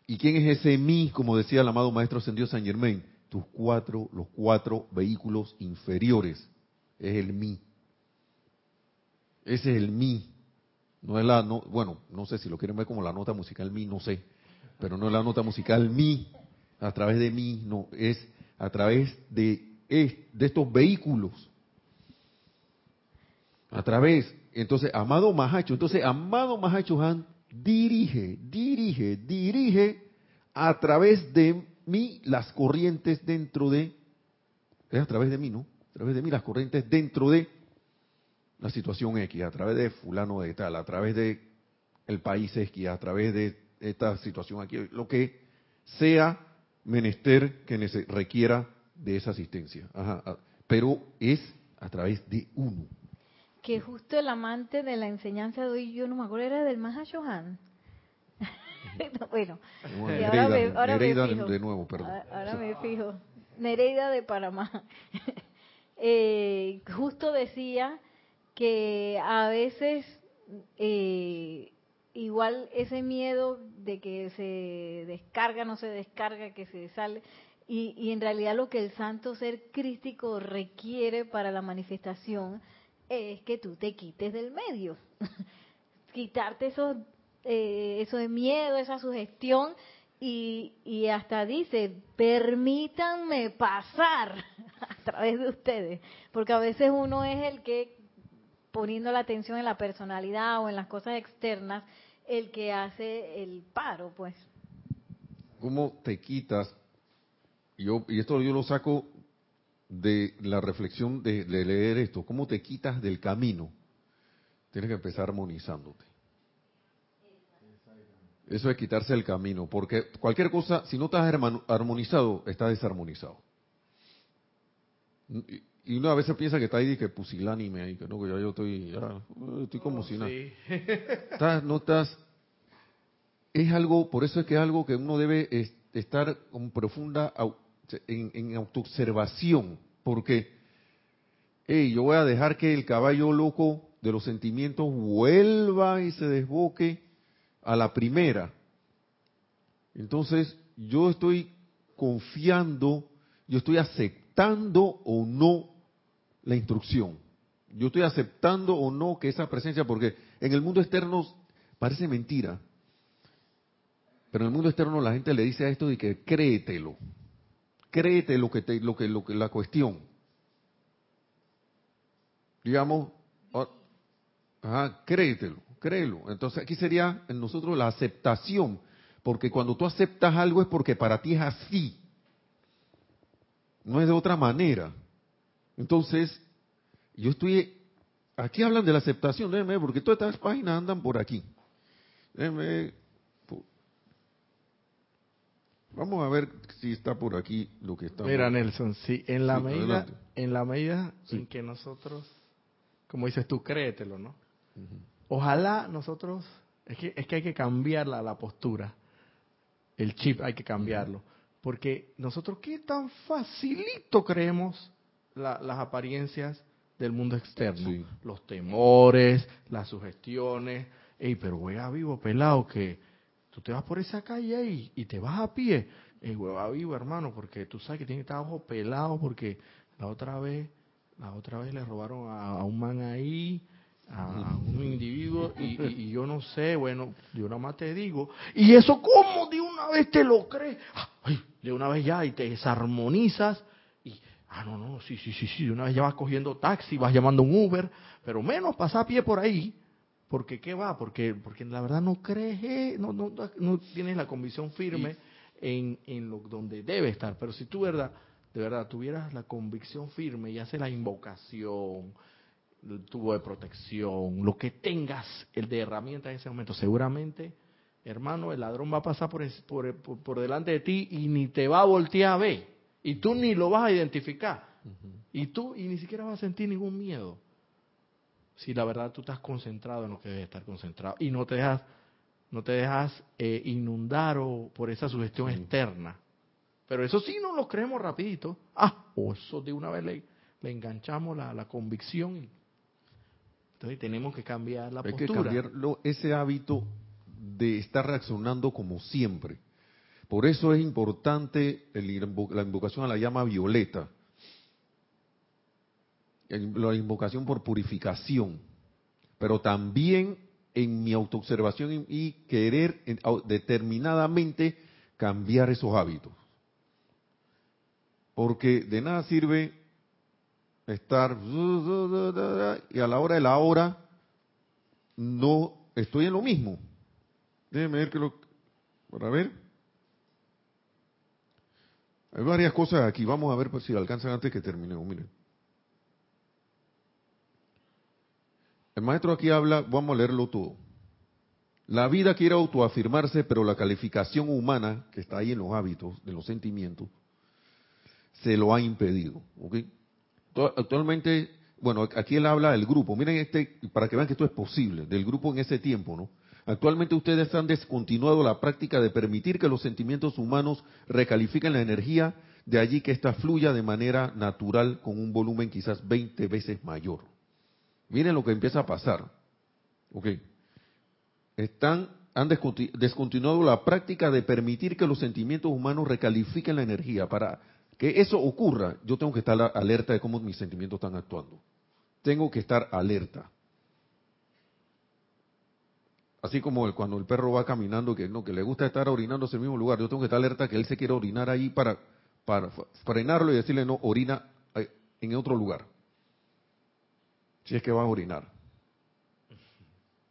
Speaker 1: ¿Y quién es ese mí, como decía el amado Maestro Ascendido San Germain? Tus cuatro, los cuatro vehículos inferiores. Es el mí. Ese es el mí. No es la, no, bueno, no sé si lo quieren ver como la nota musical mí, no sé. Pero no es la nota musical mí, a través de mí, no, es a través de, de estos vehículos. A través, entonces, amado Mahacho, entonces, amado Mahacho Han dirige, dirige, dirige a través de mí las corrientes dentro de, es a través de mí, ¿no? A través de mí las corrientes dentro de la situación X, a través de fulano de tal, a través de el país X, a través de esta situación aquí, lo que sea menester que requiera de esa asistencia. Ajá, pero es a través de uno
Speaker 2: que justo el amante de la enseñanza de hoy, yo no me acuerdo, era del Mahashohan. bueno, y ahora, me, ahora fijo.
Speaker 1: de nuevo, perdón.
Speaker 2: Ahora me fijo. Nereida de Panamá. eh, justo decía que a veces eh, igual ese miedo de que se descarga, no se descarga, que se sale, y, en realidad lo que el santo ser crístico requiere para la manifestación es que tú te quites del medio. Quitarte eso, eh, eso de miedo, esa sugestión y, y hasta dice, permítanme pasar a través de ustedes, porque a veces uno es el que, poniendo la atención en la personalidad o en las cosas externas, el que hace el paro, pues.
Speaker 1: ¿Cómo te quitas? Yo, y esto yo lo saco de la reflexión de, leer esto, ¿cómo te quitas del camino? Tienes que empezar armonizándote. Eso es quitarse del camino, porque cualquier cosa, si no estás armonizado, estás desarmonizado. Y uno a veces piensa que está ahí que pusilánime ahí, que no, que ya yo estoy, ya, estoy como si nada. Estás, no estás, es algo, por eso es que es algo que uno debe estar con profunda en, en autoobservación, porque hey, yo voy a dejar que el caballo loco de los sentimientos vuelva y se desboque a la primera. Entonces, yo estoy confiando, yo estoy aceptando o no la instrucción. Yo estoy aceptando o no que esa presencia, porque en el mundo externo parece mentira, pero en el mundo externo la gente le dice a esto de que créetelo créete lo que, te, lo que, lo que la cuestión. Digamos, ajá, créetelo, créelo. Entonces aquí sería en nosotros la aceptación, porque cuando tú aceptas algo es porque para ti es así, no es de otra manera. Entonces, yo estoy, aquí hablan de la aceptación, déjenme, porque todas estas páginas andan por aquí. Déjenme Vamos a ver si está por aquí lo que está.
Speaker 3: Mira, Nelson, sí, en la medida, en la medida en que nosotros, como dices tú, créetelo, ¿no? Ojalá nosotros, es que, es que hay que cambiar la, la postura, el chip hay que cambiarlo, porque nosotros qué tan facilito creemos las apariencias del mundo externo, los temores, las sugestiones, Ey, pero a vivo pelado que Tú te vas por esa calle y te vas a pie. El hueva vivo, hermano, porque tú sabes que tiene que estar ojo pelado porque la otra vez, la otra vez le robaron a, un man ahí, a, un individuo y, yo no sé, bueno, yo nada más te digo, y eso cómo de una vez te lo crees, Ay, de una vez ya y te desarmonizas ah, no, no, sí, sí, sí, sí, de una vez ya vas cogiendo taxi, vas llamando un Uber, pero menos pasar a pie por ahí porque ¿qué va? Porque, porque la verdad no crees, eh, no, no, no tienes la convicción firme en, en lo donde debe estar. Pero si tú, ¿verdad? de verdad tuvieras la convicción firme y haces la invocación, el tubo de protección, lo que tengas, el de herramienta en ese momento, seguramente, hermano, el ladrón va a pasar por, por, por, delante de ti y ni te va a voltear a ver. Y tú ni lo vas a identificar. Y tú y ni siquiera vas a sentir ningún miedo. Si la verdad tú estás concentrado en lo que debes estar concentrado y no te dejas, no te dejas eh, inundar o por esa sugestión externa. Pero eso sí no lo creemos rapidito. Ah, o eso de una vez le, le enganchamos la, la convicción. Entonces tenemos que cambiar la postura. Hay que cambiar
Speaker 1: ese hábito de estar reaccionando como siempre. Por eso es importante la invocación a la llama violeta. La invocación por purificación. Pero también en mi autoobservación y querer determinadamente cambiar esos hábitos. Porque de nada sirve estar y a la hora de la hora no estoy en lo mismo. Déjenme ver que lo para ver. Hay varias cosas aquí. Vamos a ver pues, si alcanzan antes que terminemos. Miren. El maestro aquí habla, vamos a leerlo todo. La vida quiere autoafirmarse, pero la calificación humana, que está ahí en los hábitos, de los sentimientos, se lo ha impedido. Actualmente, bueno, aquí él habla del grupo. Miren este, para que vean que esto es posible, del grupo en ese tiempo, ¿no? Actualmente ustedes han descontinuado la práctica de permitir que los sentimientos humanos recalifiquen la energía, de allí que ésta fluya de manera natural con un volumen quizás 20 veces mayor. Miren lo que empieza a pasar. ¿Ok? Están, han descontinuado la práctica de permitir que los sentimientos humanos recalifiquen la energía para que eso ocurra, yo tengo que estar alerta de cómo mis sentimientos están actuando. Tengo que estar alerta. Así como cuando el perro va caminando, que no, que le gusta estar orinando en el mismo lugar, yo tengo que estar alerta que él se quiere orinar ahí para, para frenarlo y decirle no, orina eh, en otro lugar. Si es que va a orinar.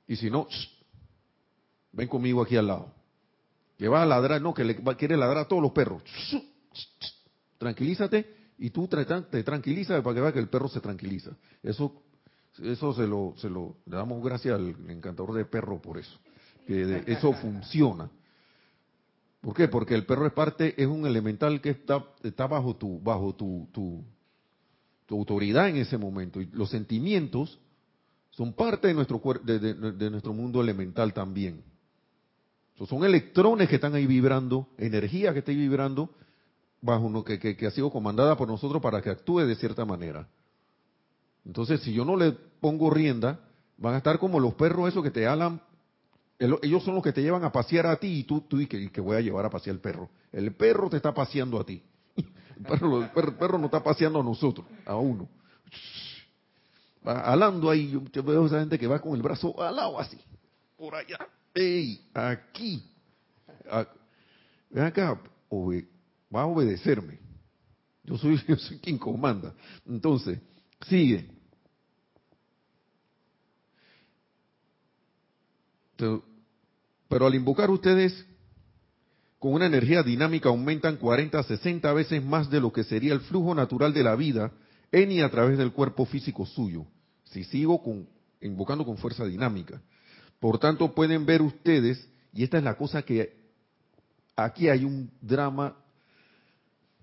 Speaker 1: Y si no, ven conmigo aquí al lado. Que va a ladrar, no, que le quiere ladrar a todos los perros tranquilízate y tú te tranquilizas para que vea que el perro se tranquiliza. Eso, eso se lo, se lo, le damos gracias al encantador de perro por eso, que eso funciona. ¿Por qué? Porque el perro es parte, es un elemental que está, está bajo tu, bajo tu, tu, autoridad en ese momento. Y los sentimientos son parte de nuestro, de, de nuestro mundo elemental también. son electrones que están ahí vibrando, energía que está ahí vibrando, bajo uno que, ha sido comandada por nosotros para que actúe de cierta manera. Entonces, si yo no le pongo rienda, van a estar como los perros esos que te alan. ellos son los que te llevan a pasear a ti y tú, tú y que, voy a llevar a pasear el perro. El perro te está paseando a ti. El perro, el perro, no está paseando a nosotros, a uno. Va alando ahí, yo, veo a esa gente que va con el brazo alado así, por allá. ¡Ey! Aquí. ven acá, va a obedecerme. Yo soy, yo soy quien comanda. Entonces, sigue. Pero al invocar ustedes con una energía dinámica aumentan 40, 60 veces más de lo que sería el flujo natural de la vida en y a través del cuerpo físico suyo. Si sigo con, invocando con fuerza dinámica. Por tanto, pueden ver ustedes, y esta es la cosa que aquí hay un drama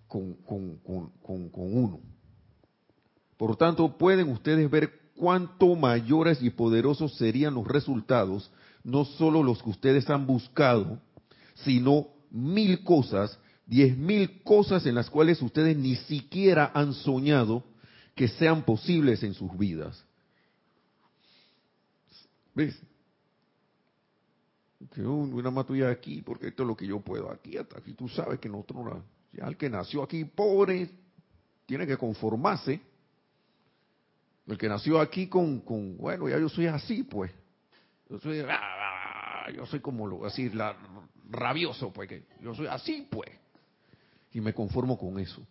Speaker 1: con, con, uno. Por tanto, pueden ustedes ver cuánto mayores y poderosos serían los resultados, no solo los que ustedes han buscado, sino mil cosas, diez mil cosas en las cuales ustedes ni siquiera han soñado que sean posibles en sus vidas. ¿Ves? Que una más tuya aquí, porque esto es lo que yo puedo aquí, hasta aquí tú sabes que nosotros no ya el que nació aquí pobre tiene que conformarse. El que nació aquí con, con bueno, ya yo soy así, pues. Yo soy, ah, yo soy como lo, así, la, rabioso, pues, que yo soy así, pues. Y me conformo con eso.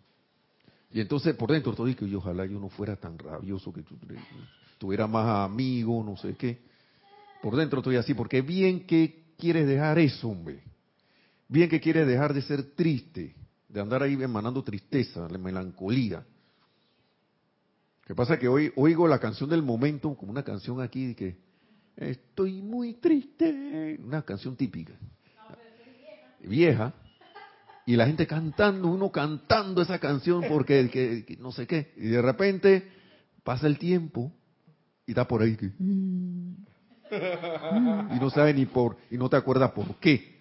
Speaker 1: Y entonces por dentro todo digo, y ojalá yo no fuera tan rabioso, que tuviera más amigos, no sé qué. Por dentro estoy así, porque bien que quieres dejar eso, hombre. Bien que quieres dejar de ser triste de andar ahí emanando tristeza, la melancolía. Lo que pasa que hoy oigo la canción del momento, como una canción aquí que estoy muy triste, una canción típica, vieja, y la gente cantando, uno cantando esa canción porque que, no sé qué, y de repente pasa el tiempo y está por ahí que, y no sabe ni por, y no te acuerdas por qué.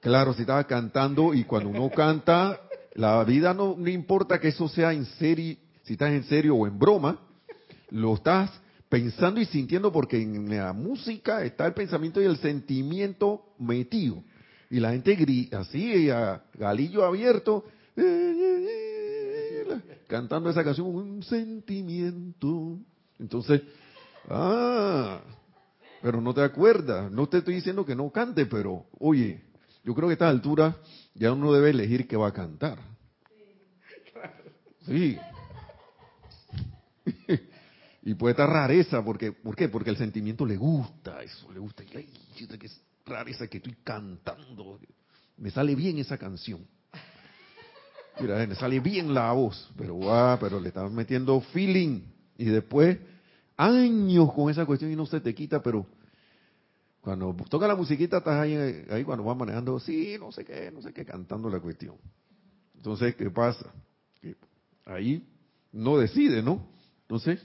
Speaker 1: Claro, si estaba cantando y cuando uno canta, la vida no, no importa que eso sea en serio, si estás en serio o en broma, lo estás pensando y sintiendo porque en la música está el pensamiento y el sentimiento metido. Y la gente grita así, a galillo abierto, cantando esa canción, un sentimiento. Entonces, ah, pero no te acuerdas, no te estoy diciendo que no cante, pero oye, yo creo que a esta altura ya uno debe elegir qué va a cantar. Sí. Y puede estar rareza, porque, ¿por qué? Porque el sentimiento le gusta, eso le gusta. Y, ay, qué rareza que estoy cantando. Me sale bien esa canción. Mira, me sale bien la voz, pero va, pero le estás metiendo feeling. Y después, años con esa cuestión y no se te quita, pero cuando toca la musiquita, estás ahí, ahí cuando vas manejando, sí, no sé qué, no sé qué, cantando la cuestión. Entonces, ¿qué pasa? ahí no decide, ¿no? Entonces,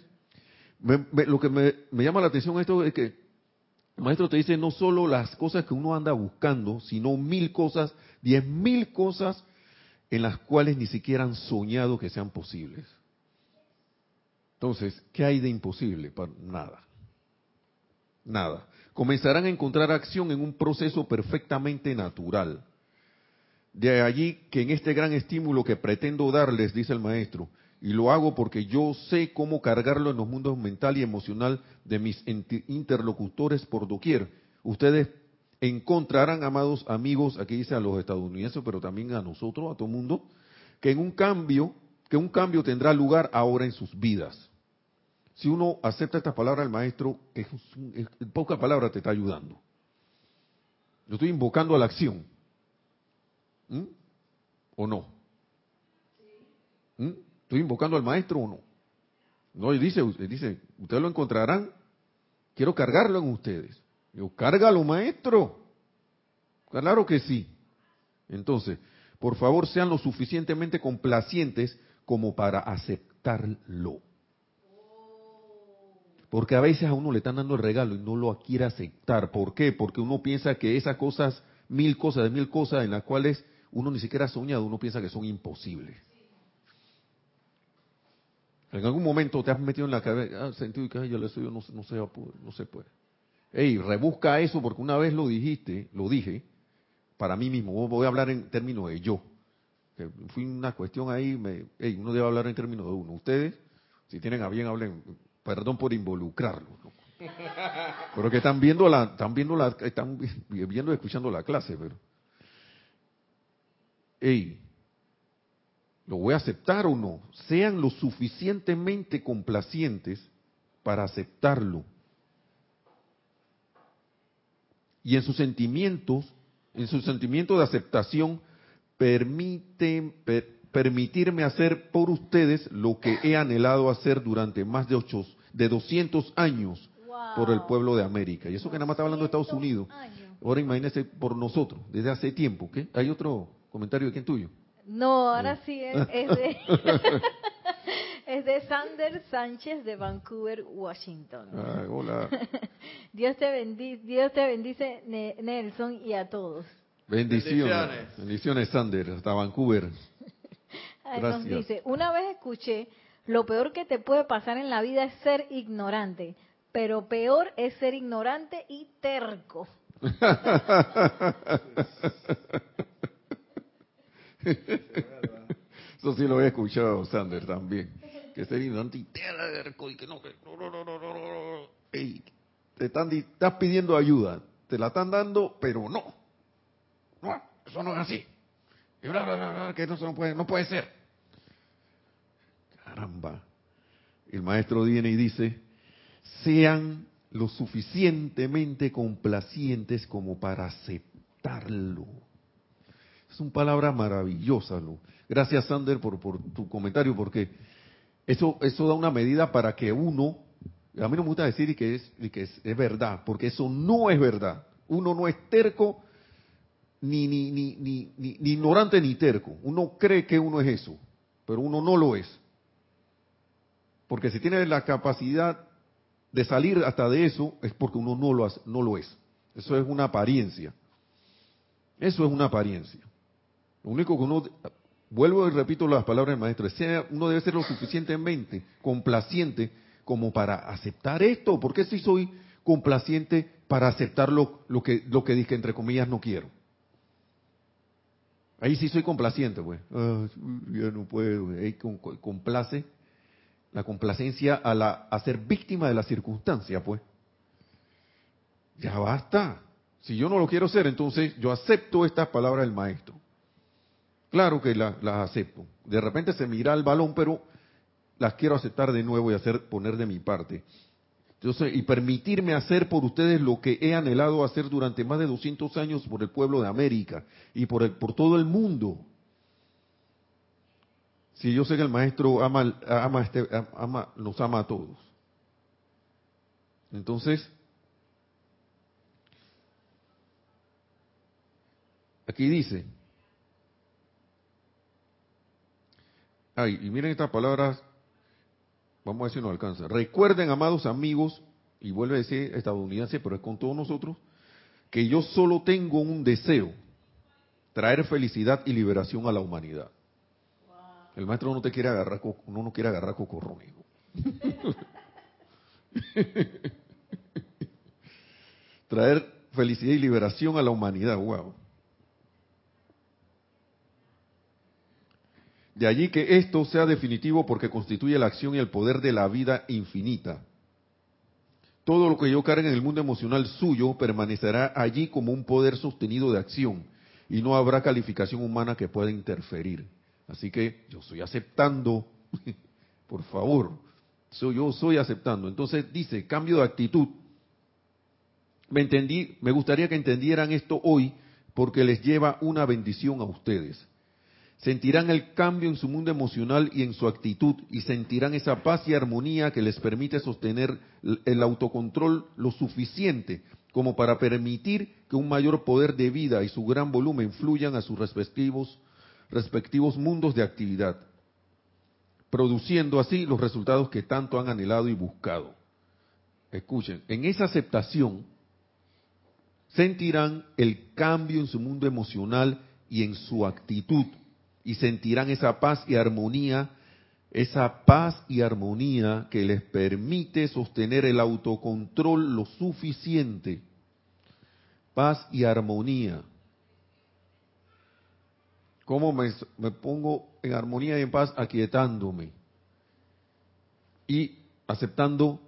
Speaker 1: lo que me, me, llama la atención esto es que el maestro te dice no solo las cosas que uno anda buscando, sino mil cosas, diez mil cosas en las cuales ni siquiera han soñado que sean posibles. Entonces, ¿qué hay de imposible? Nada. Nada comenzarán a encontrar acción en un proceso perfectamente natural. De allí que en este gran estímulo que pretendo darles, dice el maestro, y lo hago porque yo sé cómo cargarlo en los mundos mental y emocional de mis interlocutores por doquier. Ustedes encontrarán, amados amigos, aquí dice a los estadounidenses, pero también a nosotros, a todo el mundo, que en un cambio, que un cambio tendrá lugar ahora en sus vidas. Si uno acepta estas palabras del maestro, en pocas te está ayudando. Yo estoy invocando a la acción. ¿Mm? ¿O no? ¿Mm? ¿Estoy invocando al maestro o no? No, y dice, dice, ustedes lo encontrarán. Quiero cargarlo en ustedes. Yo, cárgalo, maestro. Claro que sí. Entonces, por favor, sean lo suficientemente complacientes como para aceptarlo. Porque a veces a uno le están dando el regalo y no lo quiere aceptar. ¿Por qué? Porque uno piensa que esas cosas, mil cosas, de mil cosas en las cuales uno ni siquiera ha soñado, uno piensa que son imposibles. En algún momento te has metido en la cabeza, ah, sentido que yo le estoy, no, no, se, no se puede. Ey, rebusca eso porque una vez lo dijiste, lo dije, para mí mismo, voy a hablar en términos de yo. fui una cuestión ahí, me, ey, uno debe hablar en términos de uno. Ustedes, si tienen a bien, hablen Perdón por involucrarlo. Pero que están viendo la, están viendo la, están viendo y escuchando la clase, pero. Ey, ¿lo voy a aceptar o no? Sean lo suficientemente complacientes para aceptarlo. Y en sus sentimientos, en su sentimiento de aceptación, permiten, permitirme hacer por ustedes lo que he anhelado hacer durante más de, ocho, de 200 años por el pueblo de América. Y eso que nada más está hablando de Estados Unidos. Ahora imagínense por nosotros, desde hace tiempo. ¿qué? ¿Hay otro comentario de quién tuyo?
Speaker 2: No, ahora sí es, de... es de Sander Sánchez de Vancouver, Washington.
Speaker 1: hola.
Speaker 2: Dios te bendice, Dios te bendice, Nelson, y a todos.
Speaker 1: Bendiciones. Bendiciones, Sander, hasta Vancouver
Speaker 2: nos dice, una vez escuché, lo peor que te puede pasar en la vida es ser ignorante, pero peor es ser ignorante y terco.
Speaker 1: Eso sí lo he escuchado, Sander, también. Que ser ignorante y terco y que no, que no. te están, estás pidiendo ayuda, te la están dando, pero no. Eso no es así. que eso no puede, no puede ser caramba. El maestro viene y dice, sean lo suficientemente complacientes como para aceptarlo. Son palabras maravillosas. ¿no? Gracias, Sander, por, tu comentario, porque eso, da una medida para que uno, a mí no me gusta decir que, es, que es, verdad, porque eso no es verdad. Uno no es terco, ni, ni, ni ignorante ni terco. Uno cree que uno es eso, pero uno no lo es. Porque si tiene la capacidad de salir hasta de eso, es porque uno no lo, no lo es. Eso es una apariencia. Eso es una apariencia. Lo único que uno, vuelvo y repito las palabras del maestro, uno debe ser lo suficientemente complaciente como para aceptar esto. porque si soy complaciente para aceptar lo, que, lo que dije, entre comillas, no quiero? Ahí sí soy complaciente, pues. Ah, ya no puedo. Ahí complace la complacencia a, la, a ser víctima de la circunstancia, pues. Ya basta. Si yo no lo quiero ser, entonces yo acepto estas palabras del maestro. Claro que las acepto. De repente se mira el balón, pero las quiero aceptar de nuevo y hacer poner de mi parte. Entonces, y permitirme hacer por ustedes lo que he anhelado hacer durante más de 200 años por el pueblo de América y por, el, por todo el mundo. Si yo sé que el maestro ama, ama, este, ama, nos ama a todos. Entonces, aquí dice, ay, y miren estas palabras, vamos a ver si nos alcanza. Recuerden, amados amigos, y vuelve a decir estadounidense, pero es con todos nosotros, que yo solo tengo un deseo, traer felicidad y liberación a la humanidad. El maestro no te quiere agarrar, no nos quiere agarrar cocorrónico. Traer felicidad y liberación a la humanidad, wow. De allí que esto sea definitivo porque constituye la acción y el poder de la vida infinita. Todo lo que yo cargue en el mundo emocional suyo permanecerá allí como un poder sostenido de acción y no habrá calificación humana que pueda interferir. Así que yo estoy aceptando, por favor, yo soy aceptando. Entonces dice, cambio de actitud. Me entendí, me gustaría que entendieran esto hoy porque les lleva una bendición a ustedes. Sentirán el cambio en su mundo emocional y en su actitud y sentirán esa paz y armonía que les permite sostener el autocontrol lo suficiente como para permitir que un mayor poder de vida y su gran volumen fluyan a sus respectivos respectivos mundos de actividad, produciendo así los resultados que tanto han anhelado y buscado. Escuchen, en esa aceptación sentirán el cambio en su mundo emocional y en su actitud, y sentirán esa paz y armonía, esa paz y armonía que les permite sostener el autocontrol lo suficiente. Paz y armonía ¿Cómo me, pongo en armonía y en paz aquietándome? Y aceptando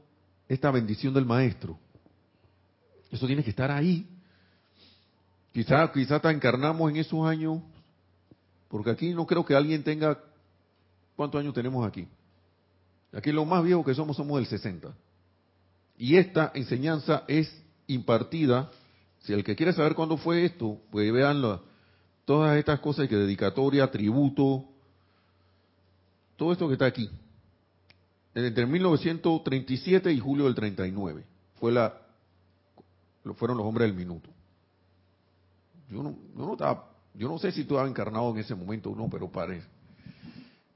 Speaker 1: esta bendición del Maestro. Eso tiene que estar ahí. Quizá, quizá te encarnamos en esos años, porque aquí no creo que alguien tenga, ¿cuántos años tenemos aquí? Aquí lo más viejo que somos somos del 60. Y esta enseñanza es impartida, si el que quiere saber cuándo fue esto, pues veanlo todas estas cosas que dedicatoria, tributo, todo esto que está aquí. Entre 1937 y julio del 39 fue la, fueron los hombres del minuto. Yo no, yo no, estaba, yo no sé si tú estaba encarnado en ese momento o no, pero parece.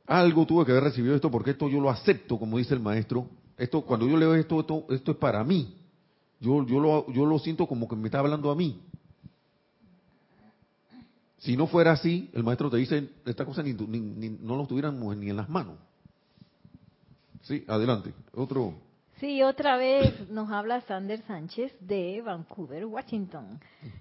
Speaker 1: Algo tuve que haber recibido esto porque esto yo lo acepto, como dice el maestro. Esto, cuando yo leo esto, esto, esto es para mí. Yo, yo, lo, yo lo siento como que me está hablando a mí. Si no fuera así, el maestro te dice, esta cosa ni, no lo tuviéramos ni en las manos. Sí, adelante. Otro.
Speaker 2: Sí, otra vez nos habla Sander Sánchez de Vancouver, Washington.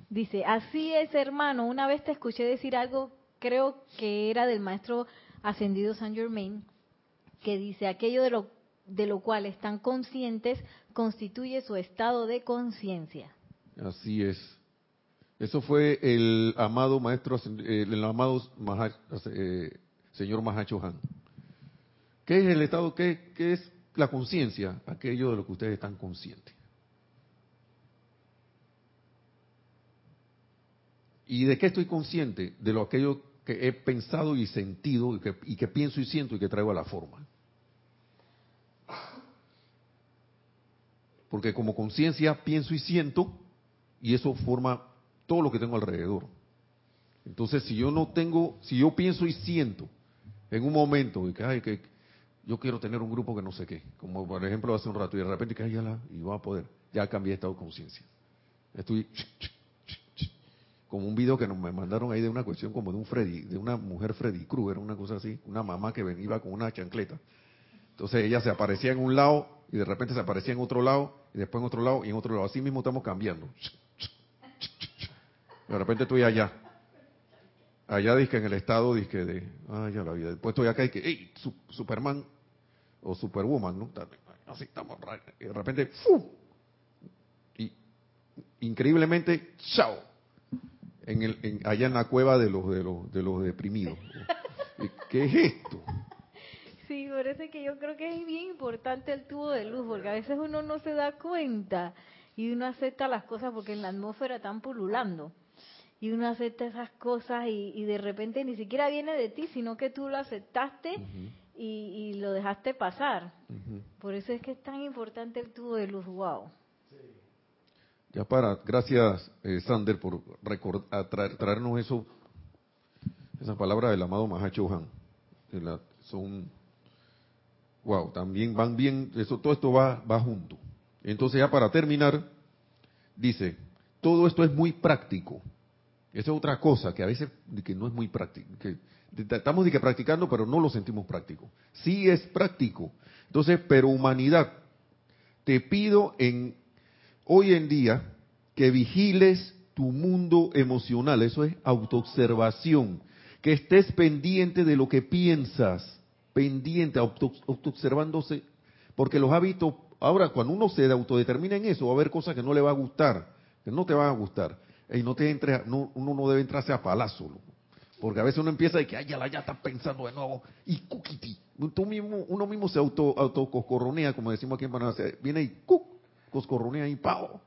Speaker 2: Dice, así es hermano, una vez te escuché decir algo, creo que era del maestro ascendido Saint Germain, que dice, aquello de lo, de lo cual están conscientes constituye su estado de conciencia.
Speaker 1: Así es. Eso fue el amado maestro, el amado eh, señor Mahacho Han. ¿Qué es el estado? Qué, es la conciencia? Aquello de lo que ustedes están conscientes. ¿Y de qué estoy consciente? De lo aquello que he pensado y sentido y que, pienso y siento y que traigo a la forma. Porque como conciencia pienso y siento y eso forma todo lo que tengo alrededor. Entonces, si yo no tengo, si yo pienso y siento en un momento y que, ay, que yo quiero tener un grupo que no sé qué, como por ejemplo hace un rato y de repente que, ya la, y va a poder, ya cambié estado de conciencia. Estoy como un video que nos me mandaron ahí de una cuestión como de un Freddy, de una mujer Freddy Krueger, una cosa así, una mamá que venía con una chancleta. Entonces ella se aparecía en un lado y de repente se aparecía en otro lado y después en otro lado y en otro lado. Así mismo estamos cambiando. De repente estoy allá. Allá dice en el estado dice de, ay, ya la vida. Después estoy acá y que, hey, Superman o Superwoman, ¿no? Así estamos. Y de repente, ¡fu! Y increíblemente, ¡chao! En el, en, allá en la cueva de los, de los, de los deprimidos. ¿Qué es esto?
Speaker 2: Sí, por eso es que yo creo que es bien importante el tubo de luz, porque a veces uno no se da cuenta y uno acepta las cosas porque en la atmósfera están pululando y uno acepta esas cosas y, de repente ni siquiera viene de ti, sino que tú lo aceptaste y, lo dejaste pasar. Por eso es que es tan importante el tubo de luz, wow.
Speaker 1: Ya para, gracias eh, Sander por traernos eso, esas palabras del amado Mahacho Han. son, wow, también van bien, eso, todo esto va, va junto. Entonces ya para terminar, dice, todo esto es muy práctico esa es otra cosa que a veces que no es muy práctico. Que estamos de que practicando, pero no lo sentimos práctico. Sí es práctico. Entonces, pero humanidad, te pido en hoy en día que vigiles tu mundo emocional. Eso es autoobservación. Que estés pendiente de lo que piensas, pendiente, autoobservándose, porque los hábitos, ahora cuando uno se autodetermina en eso, va a haber cosas que no le va a gustar, que no te van a gustar y no te entre, uno no debe entrarse a palazo, porque a veces uno empieza de que, ay, ya ya está pensando de nuevo, y cuquiti, tú mismo, uno mismo se auto, autocoscorronea, como decimos aquí en Panamá, viene y cuc, coscorronea y pao.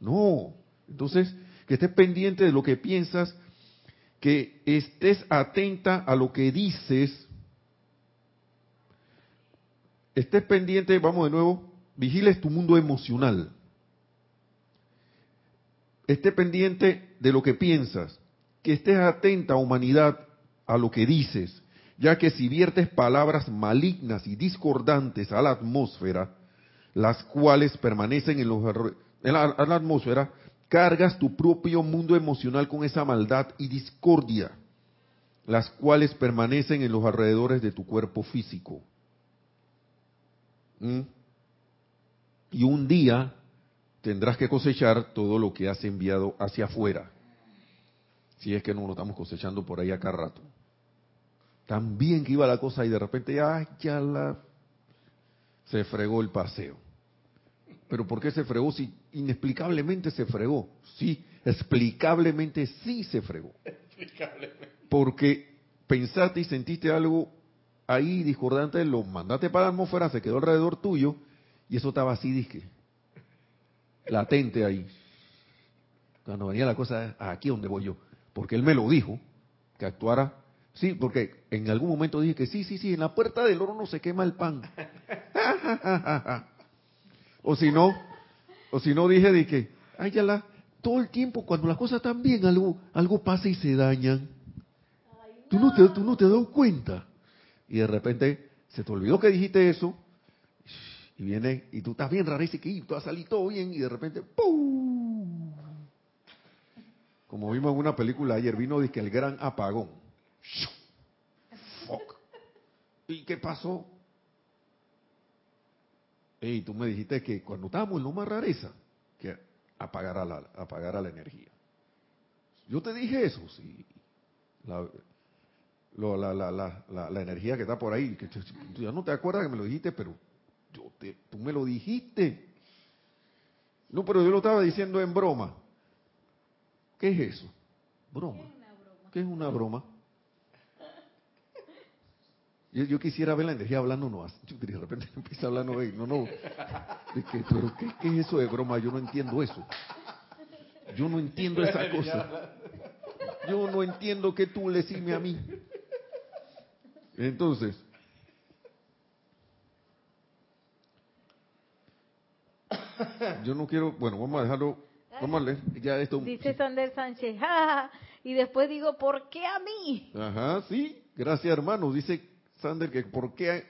Speaker 1: No, entonces, que estés pendiente de lo que piensas, que estés atenta a lo que dices, estés pendiente, vamos de nuevo, vigiles tu mundo emocional. Esté pendiente de lo que piensas, que estés atenta, humanidad, a lo que dices, ya que si viertes palabras malignas y discordantes a la atmósfera, las cuales permanecen en, los, en la, atmósfera, cargas tu propio mundo emocional con esa maldad y discordia, las cuales permanecen en los alrededores de tu cuerpo físico. ¿Mm? Y un día tendrás que cosechar todo lo que has enviado hacia afuera. Si es que no lo estamos cosechando por ahí acá rato. También que iba la cosa y de repente, ay, ya la... Se fregó el paseo. Pero ¿por qué se fregó si inexplicablemente se fregó? Sí, explicablemente sí se fregó. Porque pensaste y sentiste algo ahí discordante, lo mandaste para la atmósfera, se quedó alrededor tuyo y eso estaba así, dije, latente ahí. Cuando venía la cosa, aquí donde voy yo. Porque él me lo dijo, que actuara. Sí, porque en algún momento dije que sí, sí, sí, en la puerta del oro no se quema el pan. o si no, o si no dije de que, ay, ya la, todo el tiempo cuando las cosas están bien, algo, algo pasa y se dañan. Tú no te, tú no te das cuenta. Y de repente se te olvidó que dijiste eso y viene, y tú estás bien raro y que tú has salido todo bien y de repente, ¡pum! Como vimos en una película ayer, vino el gran apagón. ¿Y qué pasó? Y tú me dijiste que cuando estábamos en más rareza, que apagara la, apagara la energía. Yo te dije eso, sí. La, la, la, la, energía que está por ahí, que ya no te acuerdas que me lo dijiste, pero tú me lo dijiste. No, pero yo lo estaba diciendo en broma. ¿Qué es eso? Broma. ¿Qué es una broma? Yo, quisiera ver la energía hablando, no, de repente empieza hablando, no, no, pero ¿qué, ¿qué, es eso de broma? Yo no entiendo eso. Yo no entiendo esa cosa. Yo no entiendo qué tú le decime a mí. Entonces, yo no quiero, bueno, vamos a dejarlo, vamos a leer ya esto.
Speaker 2: Dice Sander Sánchez, ¡Ja, y después digo, ¿por qué a mí?
Speaker 1: Ajá, sí, gracias hermano. Dice Sander que ¿por qué?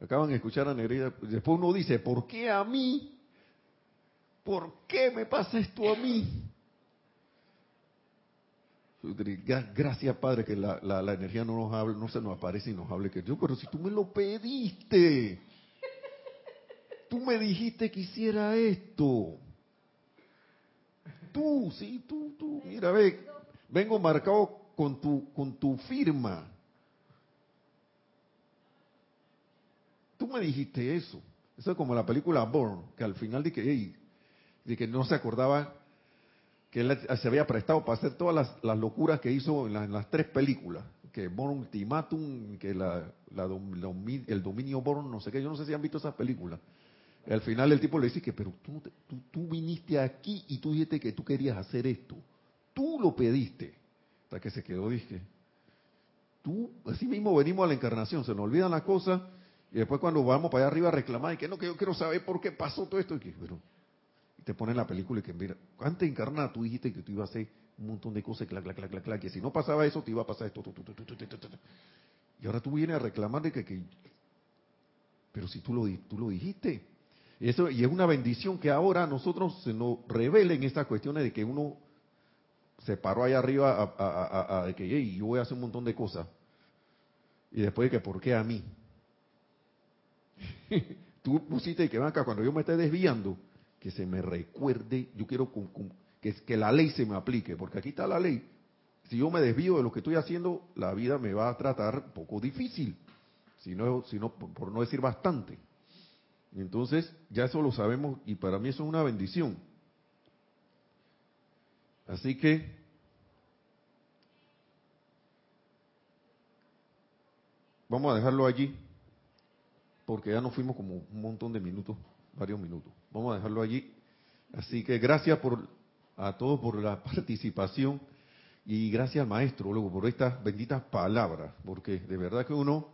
Speaker 1: Acaban de escuchar a Nereida. Después uno dice, ¿por qué a mí? ¿Por qué me pasa esto a mí? Gracias, Padre, que la, la, energía no nos hable, no se nos aparece y nos hable que yo, pero si tú me lo pediste, tú me dijiste que hiciera esto. Tú, sí, tú, tú, mira, ve, vengo marcado con tu, con tu firma. Tú me dijiste eso. Eso es como la película Born, que al final de que, de que no se acordaba que él se había prestado para hacer todas las, locuras que hizo en, las tres películas, que Born Ultimatum, que la, el dominio Born, no sé qué, yo no sé si han visto esas películas. Al final el tipo le dice que, pero tú, tú, viniste aquí y tú dijiste que tú querías hacer esto. Tú lo pediste. Hasta que se quedó, dije, tú, así mismo venimos a la encarnación, se nos olvidan las cosas y después cuando vamos para allá arriba a reclamar y que no, que yo quiero saber por qué pasó todo esto. Y que, pero te ponen la película y que mira, antes encarnada tú dijiste que tú ibas a hacer un montón de cosas, clac, clac, clac, clac, que si no pasaba eso te iba a pasar esto. y ahora tú vienes a reclamar de que, pero si tú lo, tú lo dijiste. Eso, y es una bendición que ahora nosotros se nos revelen estas cuestiones de que uno se paró allá arriba a, que hey, yo voy a hacer un montón de cosas. Y después de que, ¿por qué a mí? tú pusiste que, acá, cuando yo me esté desviando, que se me recuerde, yo quiero que, que la ley se me aplique, porque aquí está la ley. Si yo me desvío de lo que estoy haciendo, la vida me va a tratar un poco difícil, si no, si por no decir bastante. Entonces, ya eso lo sabemos y para mí eso es una bendición. Así que, vamos a dejarlo allí, porque ya nos fuimos como un montón de minutos, varios minutos. Vamos a dejarlo allí. Así que gracias por, a todos por la participación y gracias al maestro luego por estas benditas palabras, porque de verdad que uno,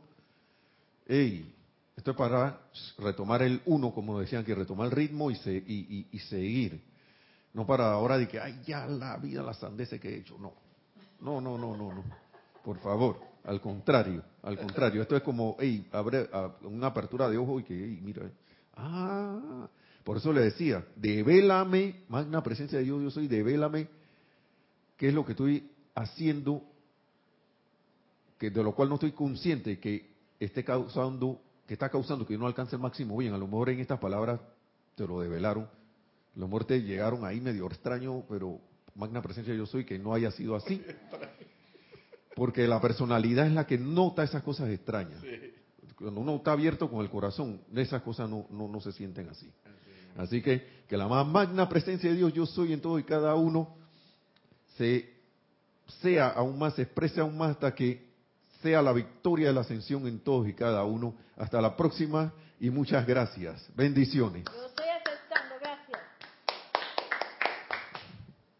Speaker 1: hey, esto es para retomar el uno, como decían, que retomar el ritmo y, y, seguir. No para ahora de que, ay, ya la vida, la sandez que he hecho. No, no, no, no, no, no. Por favor, al contrario, al contrario. Esto es como, hey, abre una apertura de ojo y que, hey, mira, ah, por eso le decía, devélame, magna presencia de Dios, yo soy, devélame qué es lo que estoy haciendo, que de lo cual no estoy consciente, que esté causando, que está causando que no alcance el máximo bien. A lo mejor en estas palabras te lo develaron. Los muertes llegaron ahí medio extraño, pero magna presencia de yo soy, que no haya sido así. Porque la personalidad es la que nota esas cosas extrañas. Cuando uno está abierto con el corazón, esas cosas no, no, no se sienten así. Así que que la más magna presencia de Dios, yo soy en todo y cada uno, se sea aún más, se exprese aún más hasta que sea la victoria de la ascensión en todos y cada uno. Hasta la próxima y muchas gracias. Bendiciones.